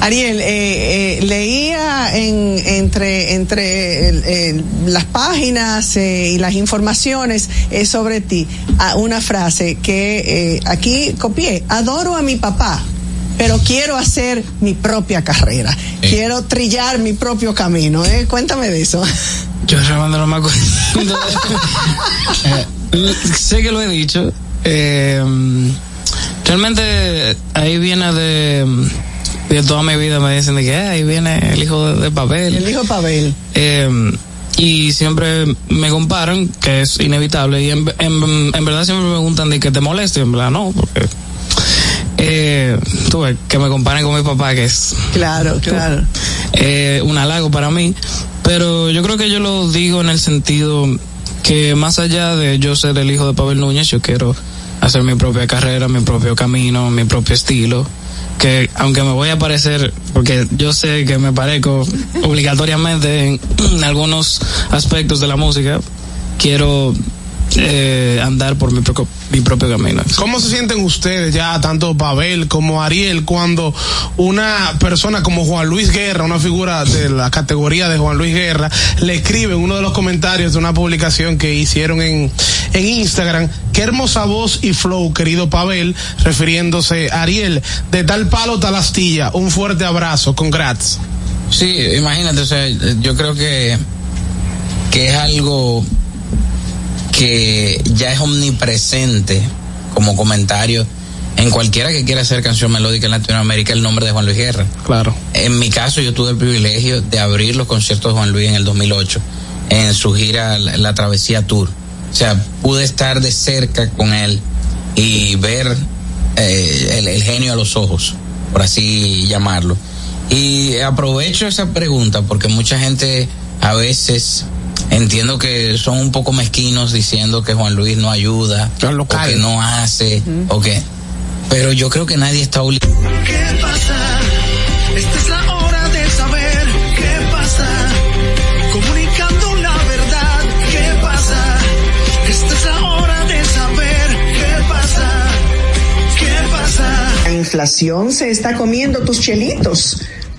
Ariel, eh, eh, leía en, entre, entre las páginas eh, y las informaciones sobre ti una frase que aquí copié. Adoro a mi papá, pero quiero hacer mi propia carrera. Quiero trillar mi propio camino. ¿eh? Cuéntame de eso. (laughs) Yo realmente no me acuerdo. (laughs) Eh, sé que lo he dicho. Eh, realmente ahí viene de, de toda mi vida me dicen de que "Ah, ahí viene el hijo de, Pavel. El hijo de Pavel. Eh, y siempre me comparan, que es inevitable, y en, en, en verdad siempre me preguntan de que te moleste, en verdad no, porque eh, tuve que me comparen con mi papá, que es Claro, claro. eh, un halago para mí, pero yo creo que yo lo digo en el sentido que más allá de yo ser el hijo de Pavel Núñez, yo quiero hacer mi propia carrera, mi propio camino, mi propio estilo, que aunque me voy a parecer, porque yo sé que me parezco obligatoriamente en, en (clears throat) algunos aspectos de la música, quiero eh, andar por mi, propio- mi propio camino. ¿Cómo se sienten ustedes ya, tanto Pavel como Ariel, cuando una persona como Juan Luis Guerra, una figura de la categoría de Juan Luis Guerra, le escribe en uno de los comentarios de una publicación que hicieron en, en Instagram, qué hermosa voz y flow, querido Pavel, refiriéndose a Ariel, de tal palo tal astilla, un fuerte abrazo, congrats. Sí, imagínate, o sea, yo creo que, que es algo que ya es omnipresente como comentario en cualquiera que quiera hacer canción melódica en Latinoamérica el nombre de Juan Luis Guerra. Claro. En mi caso yo tuve el privilegio de abrir los conciertos de Juan Luis en el 2008 en su gira La, La Travesía Tour. O sea, pude estar de cerca con él y ver eh, el, el genio a los ojos, por así llamarlo. Y aprovecho esa pregunta porque mucha gente a veces entiendo que son un poco mezquinos diciendo que Juan Luis no ayuda o que no hace o que pero yo creo que nadie está obligado ¿Qué pasa? Esta es la hora de saber qué pasa. Comunicando la verdad, ¿qué pasa? Esta es la hora de saber qué pasa. ¿Qué pasa? La inflación se está comiendo tus chelitos.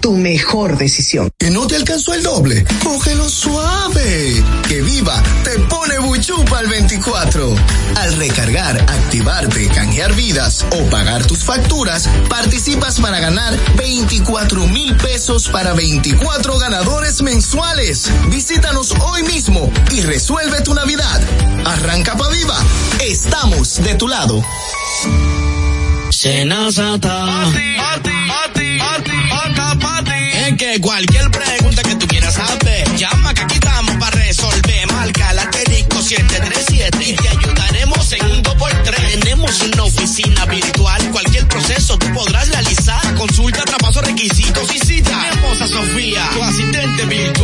tu mejor decisión. ¿Que no te alcanzó el doble? Cógelo suave. Que viva te pone buchupa al 24. Al recargar, activarte, canjear vidas o pagar tus facturas, participas para ganar 24 mil pesos para 24 ganadores mensuales. Visítanos hoy mismo y resuelve tu Navidad. Arranca pa' viva. Estamos de tu lado. Senazata. Es que cualquier pregunta que tú quieras saber, llama que aquí estamos para resolver. Marca la asterisco 737 y te ayudaremos en un 2x3. Tenemos una oficina virtual, cualquier proceso tú podrás realizar. Consulta, traspaso, requisitos y cita. Tenemos a Sofía, tu asistente virtual.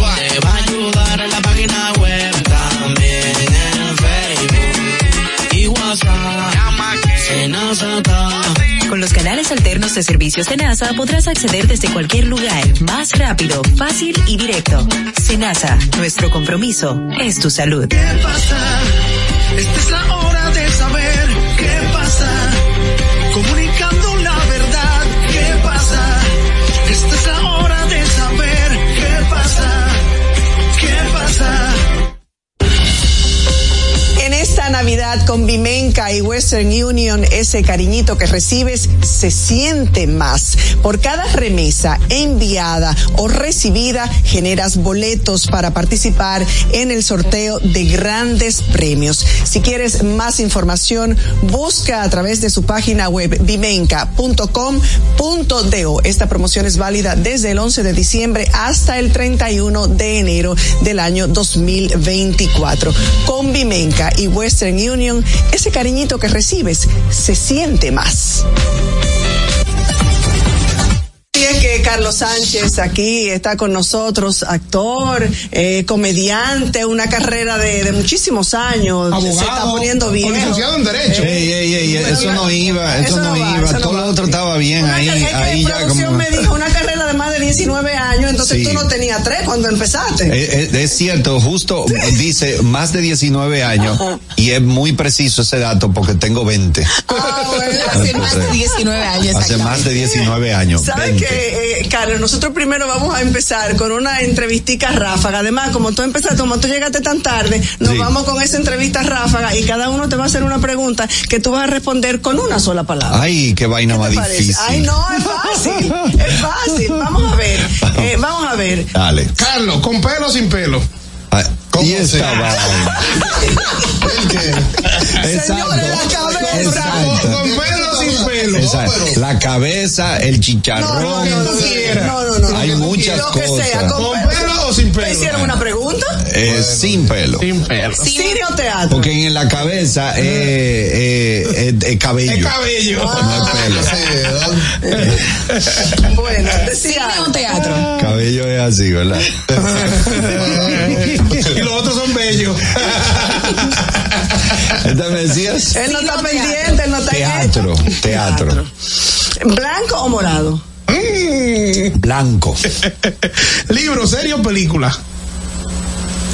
Alternos de servicios de NASA podrás acceder desde cualquier lugar, más rápido, fácil y directo. Senasa, nuestro compromiso es tu salud. ¿Qué pasa? Esta es la hora de saber Navidad con Vimenca y Western Union, ese cariñito que recibes se siente más. Por cada remesa enviada o recibida, generas boletos para participar en el sorteo de grandes premios. Si quieres más información, busca a través de su página web vimenca.com.do. Esta promoción es válida desde el 11 de diciembre hasta el 31 de enero del año 2024. Con Vimenca y Western Union, ese cariñito que recibes se siente más. Y es que Carlos Sánchez aquí está con nosotros, actor, eh, comediante, una carrera de, de muchísimos años. se está poniendo bien. licenciado en Derecho. Ey, ey, ey, eso no iba, eso, no, iba, todo lo otro estaba bien ahí, ahí ya como... me dijo una 19 años, entonces Sí. tú no tenías tres cuando empezaste. Eh, eh, Es, cierto, justo dice más de 19 años y es muy preciso ese dato porque tengo 20. (laughs) Hace más de 19 años. Hace más de 19 años. ¿Sabes 20. qué, eh, Carlos? Nosotros primero vamos a empezar con una entrevistica ráfaga. Además, como tú empezaste, como tú llegaste tan tarde, nos Sí. vamos con esa entrevista ráfaga y cada uno te va a hacer una pregunta que tú vas a responder con una sola palabra. Ay, qué vaina difícil. Ay, no, es fácil. es fácil. (laughs) Vamos a ver. Eh, vamos a ver. Dale. Carlos, ¿con pelo o sin pelo? Y esta (laughs) vaina. Señores, la cabeza. Exacto. ¿Con pelo o sin pelo? Exacto. La cabeza, el chicharrón. No, no, no. Hay muchas Lo que sea, cosas. con ¿Con pelo o sin ¿Te pelo? hicieron una pregunta? Eh, sin pelo. Sin pelo. ¿Cine o teatro? Porque en la cabeza eh, eh, eh, eh, cabello. Es cabello. No es pelo. (laughs) Bueno, decía. ¿Cine o teatro? Cabello es así, ¿verdad? (laughs) y los otros son bellos. (laughs) ¿Esta me decías? Él no está pendiente, él no está Teatro, teatro. ¿Blanco o morado? Blanco. (laughs) Libro, serie o película.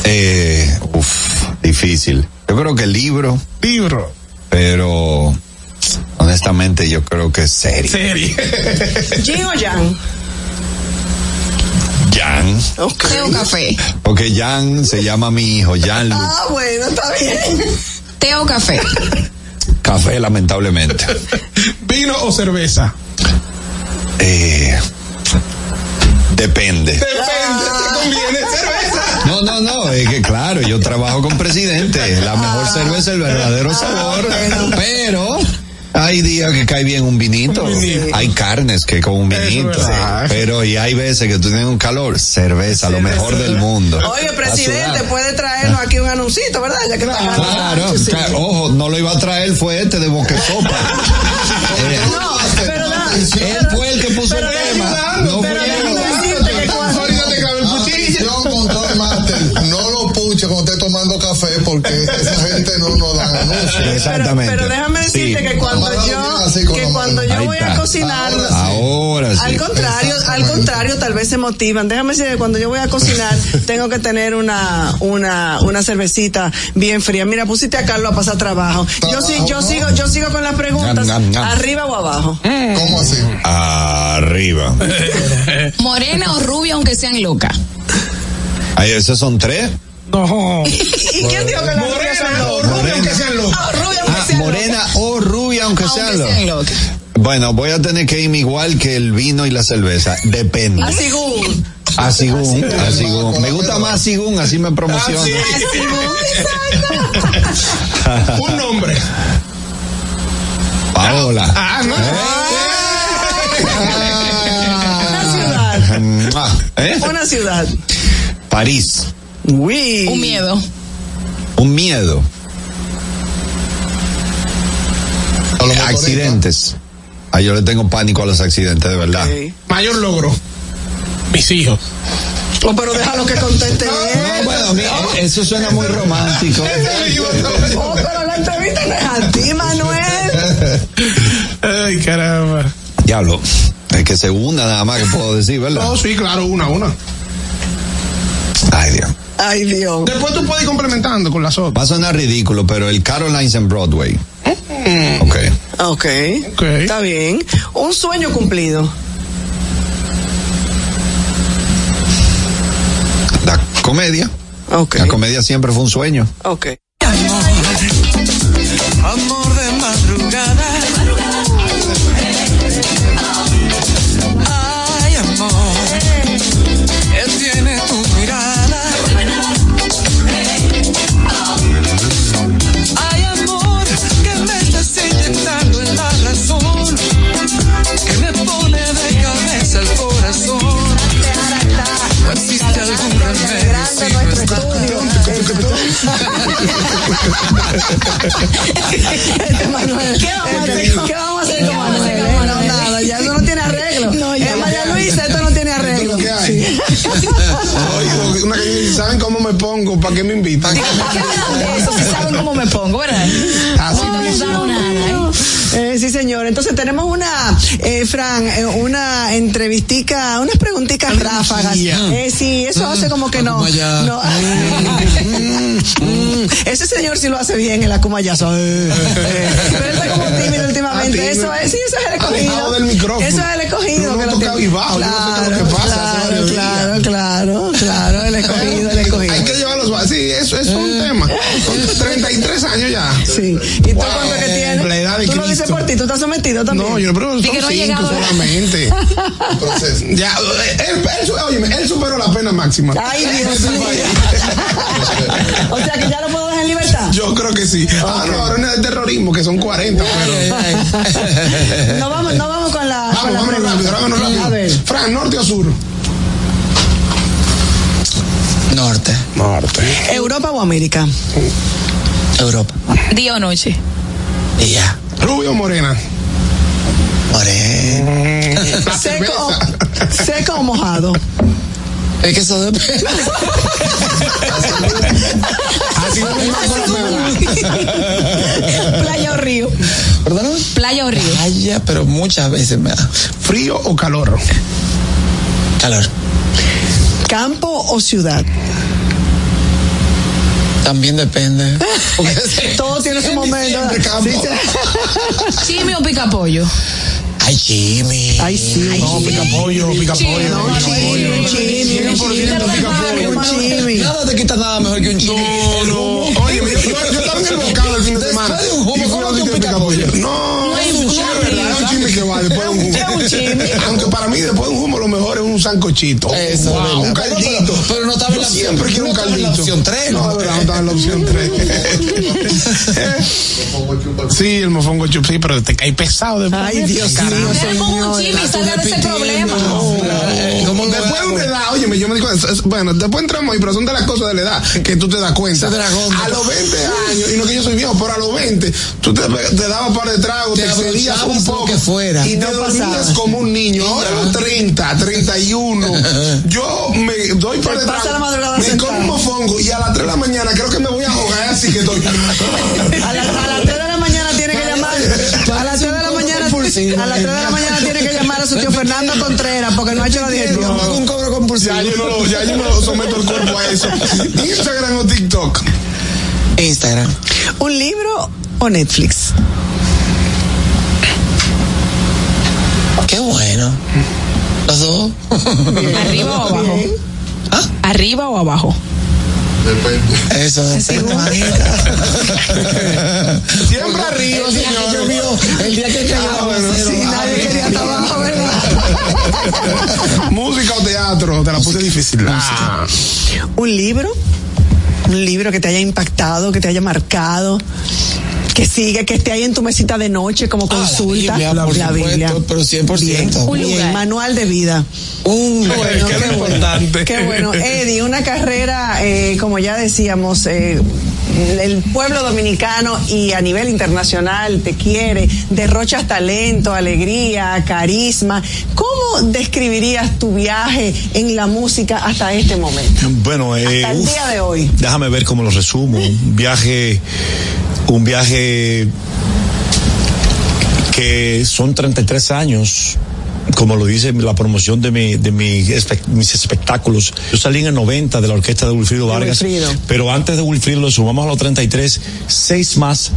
Eh, uf, difícil. Yo creo que libro, Libro, pero honestamente yo creo que serie. serie. ¿Jin o Yang? Jan. Té o café. Porque Jan se llama mi hijo, Jan Lu. Ah, bueno, está bien. Té o café. Café, lamentablemente. Vino o cerveza. Eh, depende. Depende, te conviene cerveza. No, no, no, es que claro, yo trabajo con presidente. La mejor cerveza, el verdadero sabor. Pero hay días que cae bien un vinito. Hay carnes que con un vinito. Pero y hay veces que tú tienes un calor, cerveza, lo mejor del mundo. Oye, presidente, puede traernos aquí un anuncito, ¿verdad? Ya que claro, claro, claro. Ojo, no lo iba a traer, fue este de Boquesopa. (laughs) eh, no, pero no, Él fue el que puso el tema. Ayudando, no pero fue yo con todo el máster, no lo puche cuando esté tomando café porque (laughs) Exactamente. Pero, déjame decirte Sí. que cuando yo, que cuando yo voy a cocinar, Ahora sí. al contrario, al contrario, tal vez se motivan. Déjame decir que cuando yo voy a cocinar, (laughs) tengo que tener una, una, una cervecita bien fría. Mira, pusiste a Carlos a pasar trabajo. Yo sí, yo sigo, yo sigo con las preguntas. ¿Arriba o abajo? ¿Cómo así? Arriba. (laughs) Morena o rubia, aunque sean locas. Ahí, esos son tres. No. (laughs) ¿Y quién dijo que las rubias son locas? Rubia, aunque sean locas. Ah, rubia, Ah, aunque sean morena o rubia, aunque, Aunque sean sean lo- locas. Bueno, voy a tener que irme igual que el vino y la cerveza. Depende. Así Gur. Asigún, asigún. Me gusta más Asigún, así me promociona. (laughs) Un nombre. Paola. Ah, no. Una ciudad. ¿Eh? Una ciudad. París. Uy. Un miedo. Un miedo. Accidentes. Ah, yo le tengo pánico a los accidentes, de verdad. Mayor logro. Mis hijos. Oh, pero déjalo que conteste No, bueno, eh, eso suena muy romántico. (laughs) Oh, pero la entrevista no es a ti, Manuel. Ay, caramba. Diablo. Es que se una nada más que puedo decir, ¿verdad? No, sí, claro, una, una. Ay, Dios. Ay, Dios. Después tú puedes ir complementando con las otras. Va a sonar ridículo, pero el Carolines en Broadway. Ok. Ok. Está bien. Un sueño cumplido. La comedia. Ok. La comedia siempre fue un sueño. Ok. Amor de madrugada. Este Manuel. ¿Qué vamos a hacer? ¿Qué vamos a hacer con Manuel? No, nada, ya eso no tiene arreglo. No, ya. María Luisa, esto no tiene arreglo. ¿Qué hay? Sí. Oye, ¿saben cómo me pongo? ¿Para qué me invitan? ¿Qué hablan de eso? Si saben cómo me pongo, ¿verdad? Así no nada, ¿eh? Sí, señor. Entonces tenemos una, eh, Fran, eh, una entrevistica, unas preguntitas ráfagas. Eh, sí, eso hace como que no. No. (laughs) Mm, Ese señor sí lo hace bien, el acumayazo. Eh, eh. Pero está como tímido últimamente. Ah. Eso es, sí, eso es el escogido. del micrófono. Eso es el escogido. Que no lo toco tiene. cabizbajo, yo no sé lo que pasa Claro, claro, claro, claro, el escogido, el escogido. Hay que llevarlos. Sí, eso, es un tema. Son 33 años ya. Sí. ¿Y tú Wow. cuánto estás sometido también. No, yo pero Di son que no cinco llegado. solamente. ya, eh, él, él, su- óyeme, él superó la pena máxima. Ay, Dios mío. (laughs) o sea que ya lo puedo dejar en libertad. Yo creo que sí. Ah, no, ahora no es de terrorismo, que son 40, pero. (laughs) No vamos, no vamos con la. Vamos, con la vámonos pregunta. rápido, vámonos rápido. A ver. Fran, ¿norte o sur? Norte, Norte. ¿Europa o América? Europa. Día o noche. Y ya. ¿Rubio o morena? Moreno. La (laughs) ¿Seco seco o mojado? Es que eso depende. (laughs) Así no me ¿Playa o río? ¿Perdón? Playa o río. Playa, pero muchas veces me da ¿Frío o calor? calor. ¿Campo o ciudad? También depende. (laughs) Porque Todo tiene su en momento. (laughs) Chimi o pica pollo. Ay, Jimmy. Ay, sí. No, pica pollo, pica pollo. No, chimi, un chimi, un chimi, chimi. Nada te quita nada mejor que un chimi. No, no. (laughs) Oye, yo, yo estaba en el bocado el fin de semana. De un humo, Y fui ¿cómo a tú sitio de picas picapollo. pollo? No un (laughs) un. Aunque para mí después de un humo lo mejor es un sancochito. Eso, Wow, un Pero- caldito. pero- pero no estaba en Yo la- siempre quiero un no en la caldito. opción tres, No, ¿no? de verdad, no estaba en la opción 3. (laughs) sí, el mofongo chup, sí, pero te cae pesado después. Ay, Dios Caramba. mío, Tenemos un señor. Chimi, salga de ese problema. ¿Cómo lo Después de edad, oye, yo me di cuenta, es- bueno, después entramos ahí, pero son de las cosas de la edad que tú te das cuenta. A los 20 años, y no que yo soy viejo, pero a los 20, tú te, te dabas un par de tragos, Te te, excedías un poco. que fuera. Y No te dormías pasaba como un niño, ahora a los 30, 31, yo me doy pues para detrás, me como un mofongo y a las 3 de la mañana creo que me voy a jugar así que estoy... a, las 3 de la mañana tiene que llamar, a las 3 de la mañana, a las 3 de la mañana tiene que llamar a su tío Fernando Contreras porque no ha hecho la dieta. No. un cobro compulsivo. Ya yo no, ya yo someto el cuerpo a eso. Instagram o TikTok. Instagram. ¿Un libro o Netflix? Qué bueno. Los dos. ¿Arriba o abajo? ¿Arriba o abajo? Eso depende, manita. (laughs) Siempre arriba, El día que señor. llovió, el día que cayó. Ah, bueno, sí, ah, Nadie quería estar abajo, ¿verdad? Música o teatro, te la puse difícil. Ah. ¿Un libro? Un libro que te haya impactado, que te haya marcado, que sigue, que esté ahí en tu mesita de noche como consulta. Biblia, por supuesto, pero 100%. Bien, Un bien, manual de vida. Un Qué bueno, es qué bueno. importante. Qué bueno. Eddie, una carrera, eh, como ya decíamos, eh, el pueblo dominicano y a nivel internacional te quiere, derrochas talento, alegría, carisma. ¿Cómo describirías tu viaje en la música hasta este momento? Bueno, eh, Hasta el uf, día de hoy. déjame ver cómo lo resumo. Un viaje, un viaje que son 33 años. Como lo dice la promoción de, mi, de mi mis espectáculos. Yo salí en el 90 de la orquesta de Wilfrido De Vargas. Wilfrido. Pero antes de Wilfrido lo sumamos a los 33, seis más.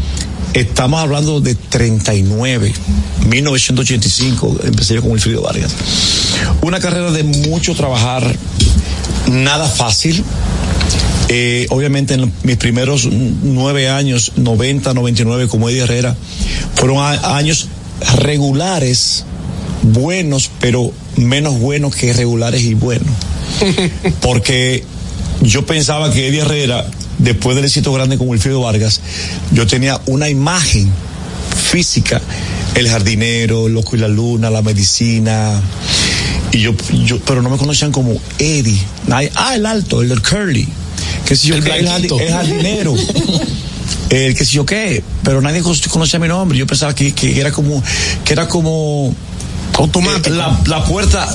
Estamos hablando de 39. 1985 empecé yo con Wilfrido Vargas. Una carrera de mucho trabajar, nada fácil. Eh, obviamente en mis primeros nueve años, 90, 99 como Eddie Herrera, fueron años regulares, buenos, pero menos buenos que regulares y buenos. (laughs) Porque yo pensaba que Eddie Herrera, después del éxito grande con Wilfrido Vargas, yo tenía una imagen física, el jardinero, loco y la luna, la medicina, y yo, yo pero no me conocían como Eddie. Nadie- ah, el alto, el del curly, que si yo El qué, el, blanquito. el jardinero. (laughs) El que si yo qué, pero nadie con- conocía mi nombre. Yo pensaba que, que era como, que era como Automático. eh, la, la puerta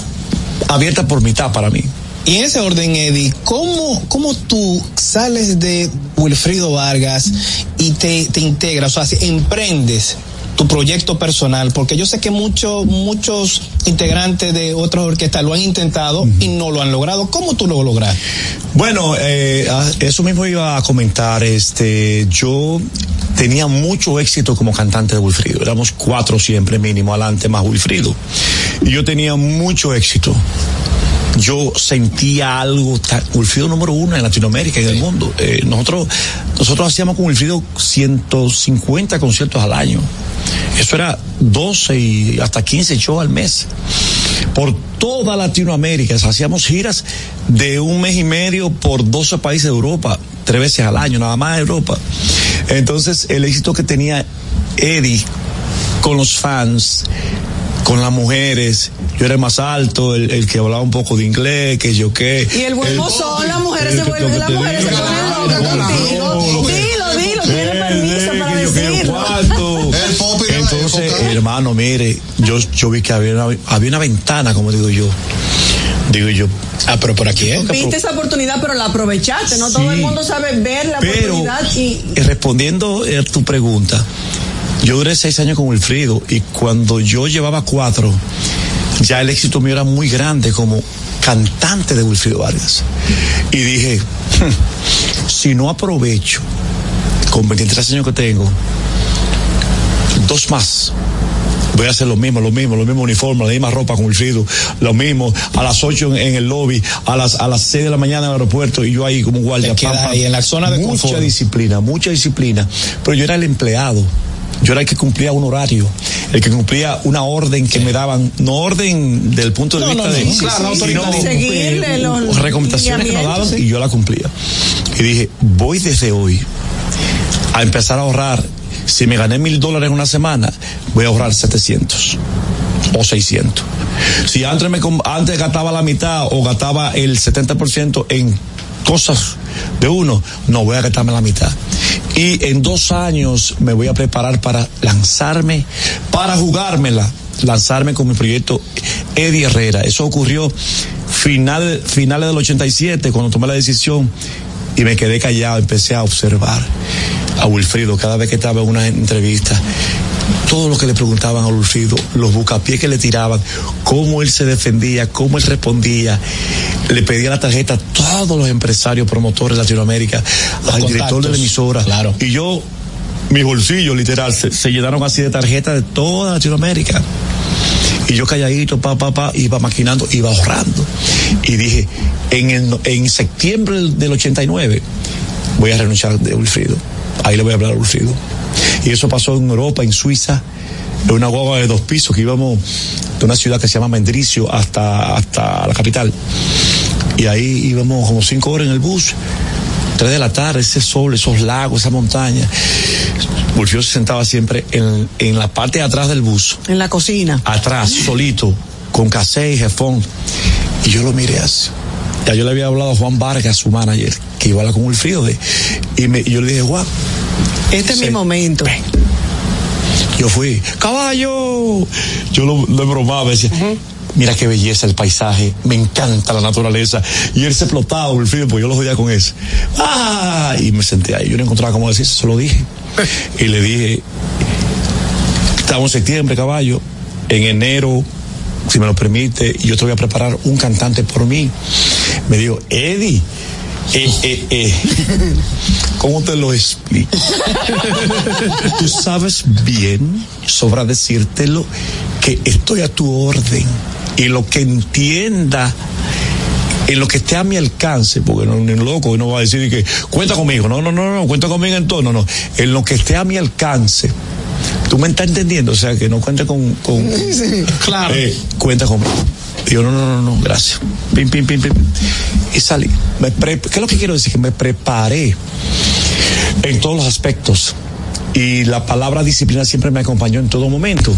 abierta por mitad para mí. Y en ese orden, Eddie, ¿cómo, cómo tú sales de Wilfrido Vargas y te, te integras, o sea, si emprendes tu proyecto personal? Porque yo sé que muchos muchos integrantes de otras orquestas lo han intentado y no lo han logrado. ¿Cómo tú lo lograste? Bueno, eh, ah, eso mismo iba a comentar. Este, yo tenía mucho éxito como cantante de Wilfrido. Éramos cuatro siempre mínimo adelante más Wilfrido. Y yo tenía mucho éxito. Yo sentía algo, Wilfrido número uno en Latinoamérica y en el mundo. Eh, nosotros, nosotros hacíamos con Wilfrido 150 conciertos al año. Eso era 12 y hasta 15 shows al mes. Por toda Latinoamérica. Hacíamos giras de un mes y medio por 12 países de Europa, tres veces al año, nada más de Europa. Entonces, el éxito que tenía Eddie con los fans, con las mujeres, yo era el más alto, el, el que hablaba un poco de inglés, que yo qué. Y el buen mozón, las mujeres se el- vuelven, las mujeres se ponen locas contigo. Dilo, dilo, tiene permiso para yo quiero decirlo. Entonces, hermano, mire, yo, yo vi que había una, había una ventana, como digo yo. Digo yo. Ah, pero por aquí, ¿eh? Viste esa oportunidad, pero la aprovechaste, ¿no? Todo el mundo sabe ver la Pero, oportunidad y eh, respondiendo a tu pregunta, yo duré seis años con Wilfrido y cuando yo llevaba cuatro, ya el éxito mío era muy grande como cantante de Wilfrido Vargas. Y dije, "Hmm, si no aprovecho con 23 años que tengo, dos más. Voy a hacer lo mismo, lo mismo, lo mismo uniforme, la misma ropa con Wilfrido, lo mismo, a las 8 en, en el lobby, a las, a las 6 de la mañana en el aeropuerto y yo ahí como guardia. Te quedas ahí en la zona de Mucha confort. disciplina, mucha disciplina. Pero yo era el empleado. Yo era el que cumplía un horario, el que cumplía una orden que me daban, no orden del punto de No, vista no, de no, claro, la sino. Seguirle los recomendaciones que nos daban sí. y yo la cumplía. Y dije, voy desde hoy a empezar a ahorrar. Si me gané mil dólares en una semana, voy a ahorrar 700 o 600. Si antes, me, antes gastaba la mitad o gastaba el 70% en cosas de uno, no voy a gastarme la mitad. Y en dos años me voy a preparar para lanzarme, para jugármela, lanzarme con mi proyecto Eddie Herrera. Eso ocurrió final, finales del 87, cuando tomé la decisión y me quedé callado, empecé a observar. A Wilfrido cada vez que estaba en una entrevista. Todo lo que le preguntaban a Wilfrido, los bucapiés que le tiraban, cómo él se defendía, cómo él respondía, le pedía la tarjeta a todos los empresarios, promotores de Latinoamérica, al director de la emisora. Claro. Y yo, mis bolsillos, literal, se, se llenaron así de tarjetas de toda Latinoamérica. Y yo calladito, pa, pa, pa, iba maquinando, iba ahorrando. Y dije, en, el, en septiembre del 89, voy a renunciar de Wilfrido. Ahí le voy a hablar a Wilfrido. Y eso pasó en Europa, en Suiza, en una guagua de dos pisos que íbamos de una ciudad que se llama Mendricio hasta, hasta la capital. Y ahí íbamos como cinco horas en el bus. Tres de la tarde, ese sol, esos lagos, esa montaña. Wilfrido se sentaba siempre en, en la parte de atrás del bus En la cocina. atrás, solito, con casé y jefón. Y yo lo miré así. Ya yo le había hablado a Juan Vargas, su manager, que iba a hablar con Wilfrido. De, y, me, y yo le dije, Juan, Este es mi momento. yo fui, caballo. Yo lo, lo bromaba, decía, mira qué belleza el paisaje, me encanta la naturaleza. Y él se explotaba, Wilfrido, pues yo lo jodía con eso. Ah, y me senté ahí, yo no encontraba cómo decir, se lo dije. Y le dije, estamos en septiembre, caballo, en enero, si me lo permite, yo te voy a preparar un cantante por mí. Me dijo, Eddie, eh, eh, eh, ¿cómo te lo explico? (laughs) Tú sabes bien, sobra decírtelo, que estoy a tu orden y lo que entienda en lo que esté a mi alcance, porque no, ni loco no va a decir que cuenta conmigo, no, no, no, no, cuenta conmigo en todo, no, no, en lo que esté a mi alcance. Tú me estás entendiendo, o sea, que no cuente con, con Claro. eh, cuenta conmigo. Yo, no, no, no, no, gracias. Pim, pim, pim, pim. Y salí. Me pre- ¿Qué es lo que quiero decir? Que me preparé en todos los aspectos. Y la palabra disciplina siempre me acompañó en todo momento.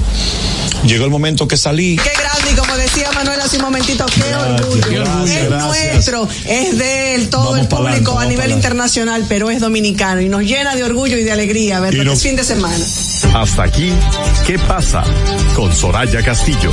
Llegó el momento que salí. Qué grande, y como decía Manuel hace un momentito, qué Gracias, orgullo. gracias, es gracias. nuestro, es de él, todo Vamos el público a nivel internacional, pero es dominicano y nos llena de orgullo y de alegría ver Y porque nos- es fin de semana. Hasta aquí, ¿qué pasa? Con Soraya Castillo.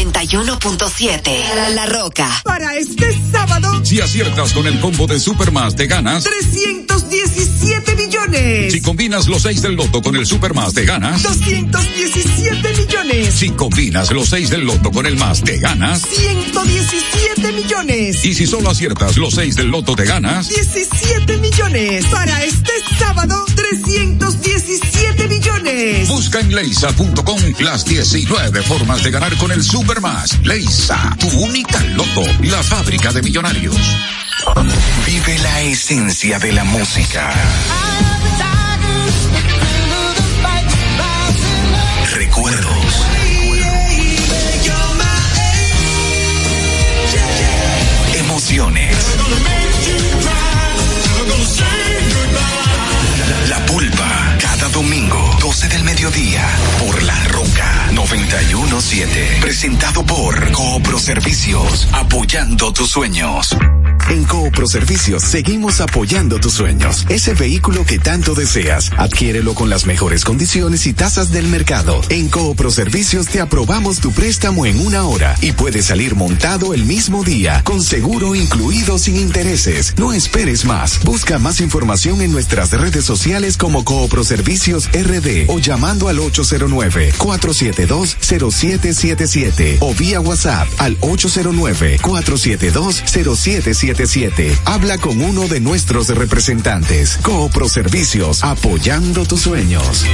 91.7 La, La Roca. Para este sábado, Si aciertas con el combo de Supermas, te ganas. 317 millones. Si combinas los 6 del loto con el Supermas, te ganas. 217 millones. Si combinas los 6 del loto con el más, te ganas. 117 millones. Y si solo aciertas los 6 del loto, te ganas. 17 millones. Para este sábado, 317 millones. Busca en leisa.com las 19 formas de ganar con el Supermas. Leisa, tu única loto, la fábrica de millonarios. Vive la esencia de la música. Recuerdos. Emociones. La pulpa. Cada domingo, 12 del mediodía, por La Roca 917. Presentado por Coopro Servicios, apoyando tus sueños. En Coopro Servicios seguimos apoyando tus sueños. Ese vehículo que tanto deseas, adquiérelo con las mejores condiciones y tasas del mercado. En Coopro Servicios te aprobamos tu préstamo en una hora y puedes salir montado el mismo día, con seguro incluido sin intereses. No esperes más. Busca más información en nuestras redes sociales como Coopro Servicios RD o llamando al 809-472-0777 o vía WhatsApp al 809-472-0777. Habla con uno de nuestros representantes. Coopro Servicios, apoyando tus sueños.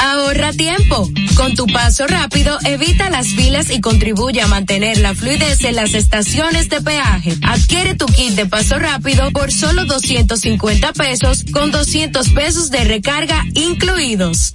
Ahorra tiempo. Con tu paso rápido, evita las filas y contribuye a mantener la fluidez en las estaciones de peaje. Adquiere tu kit de paso rápido por solo 250 pesos con 200 pesos de recarga incluidos.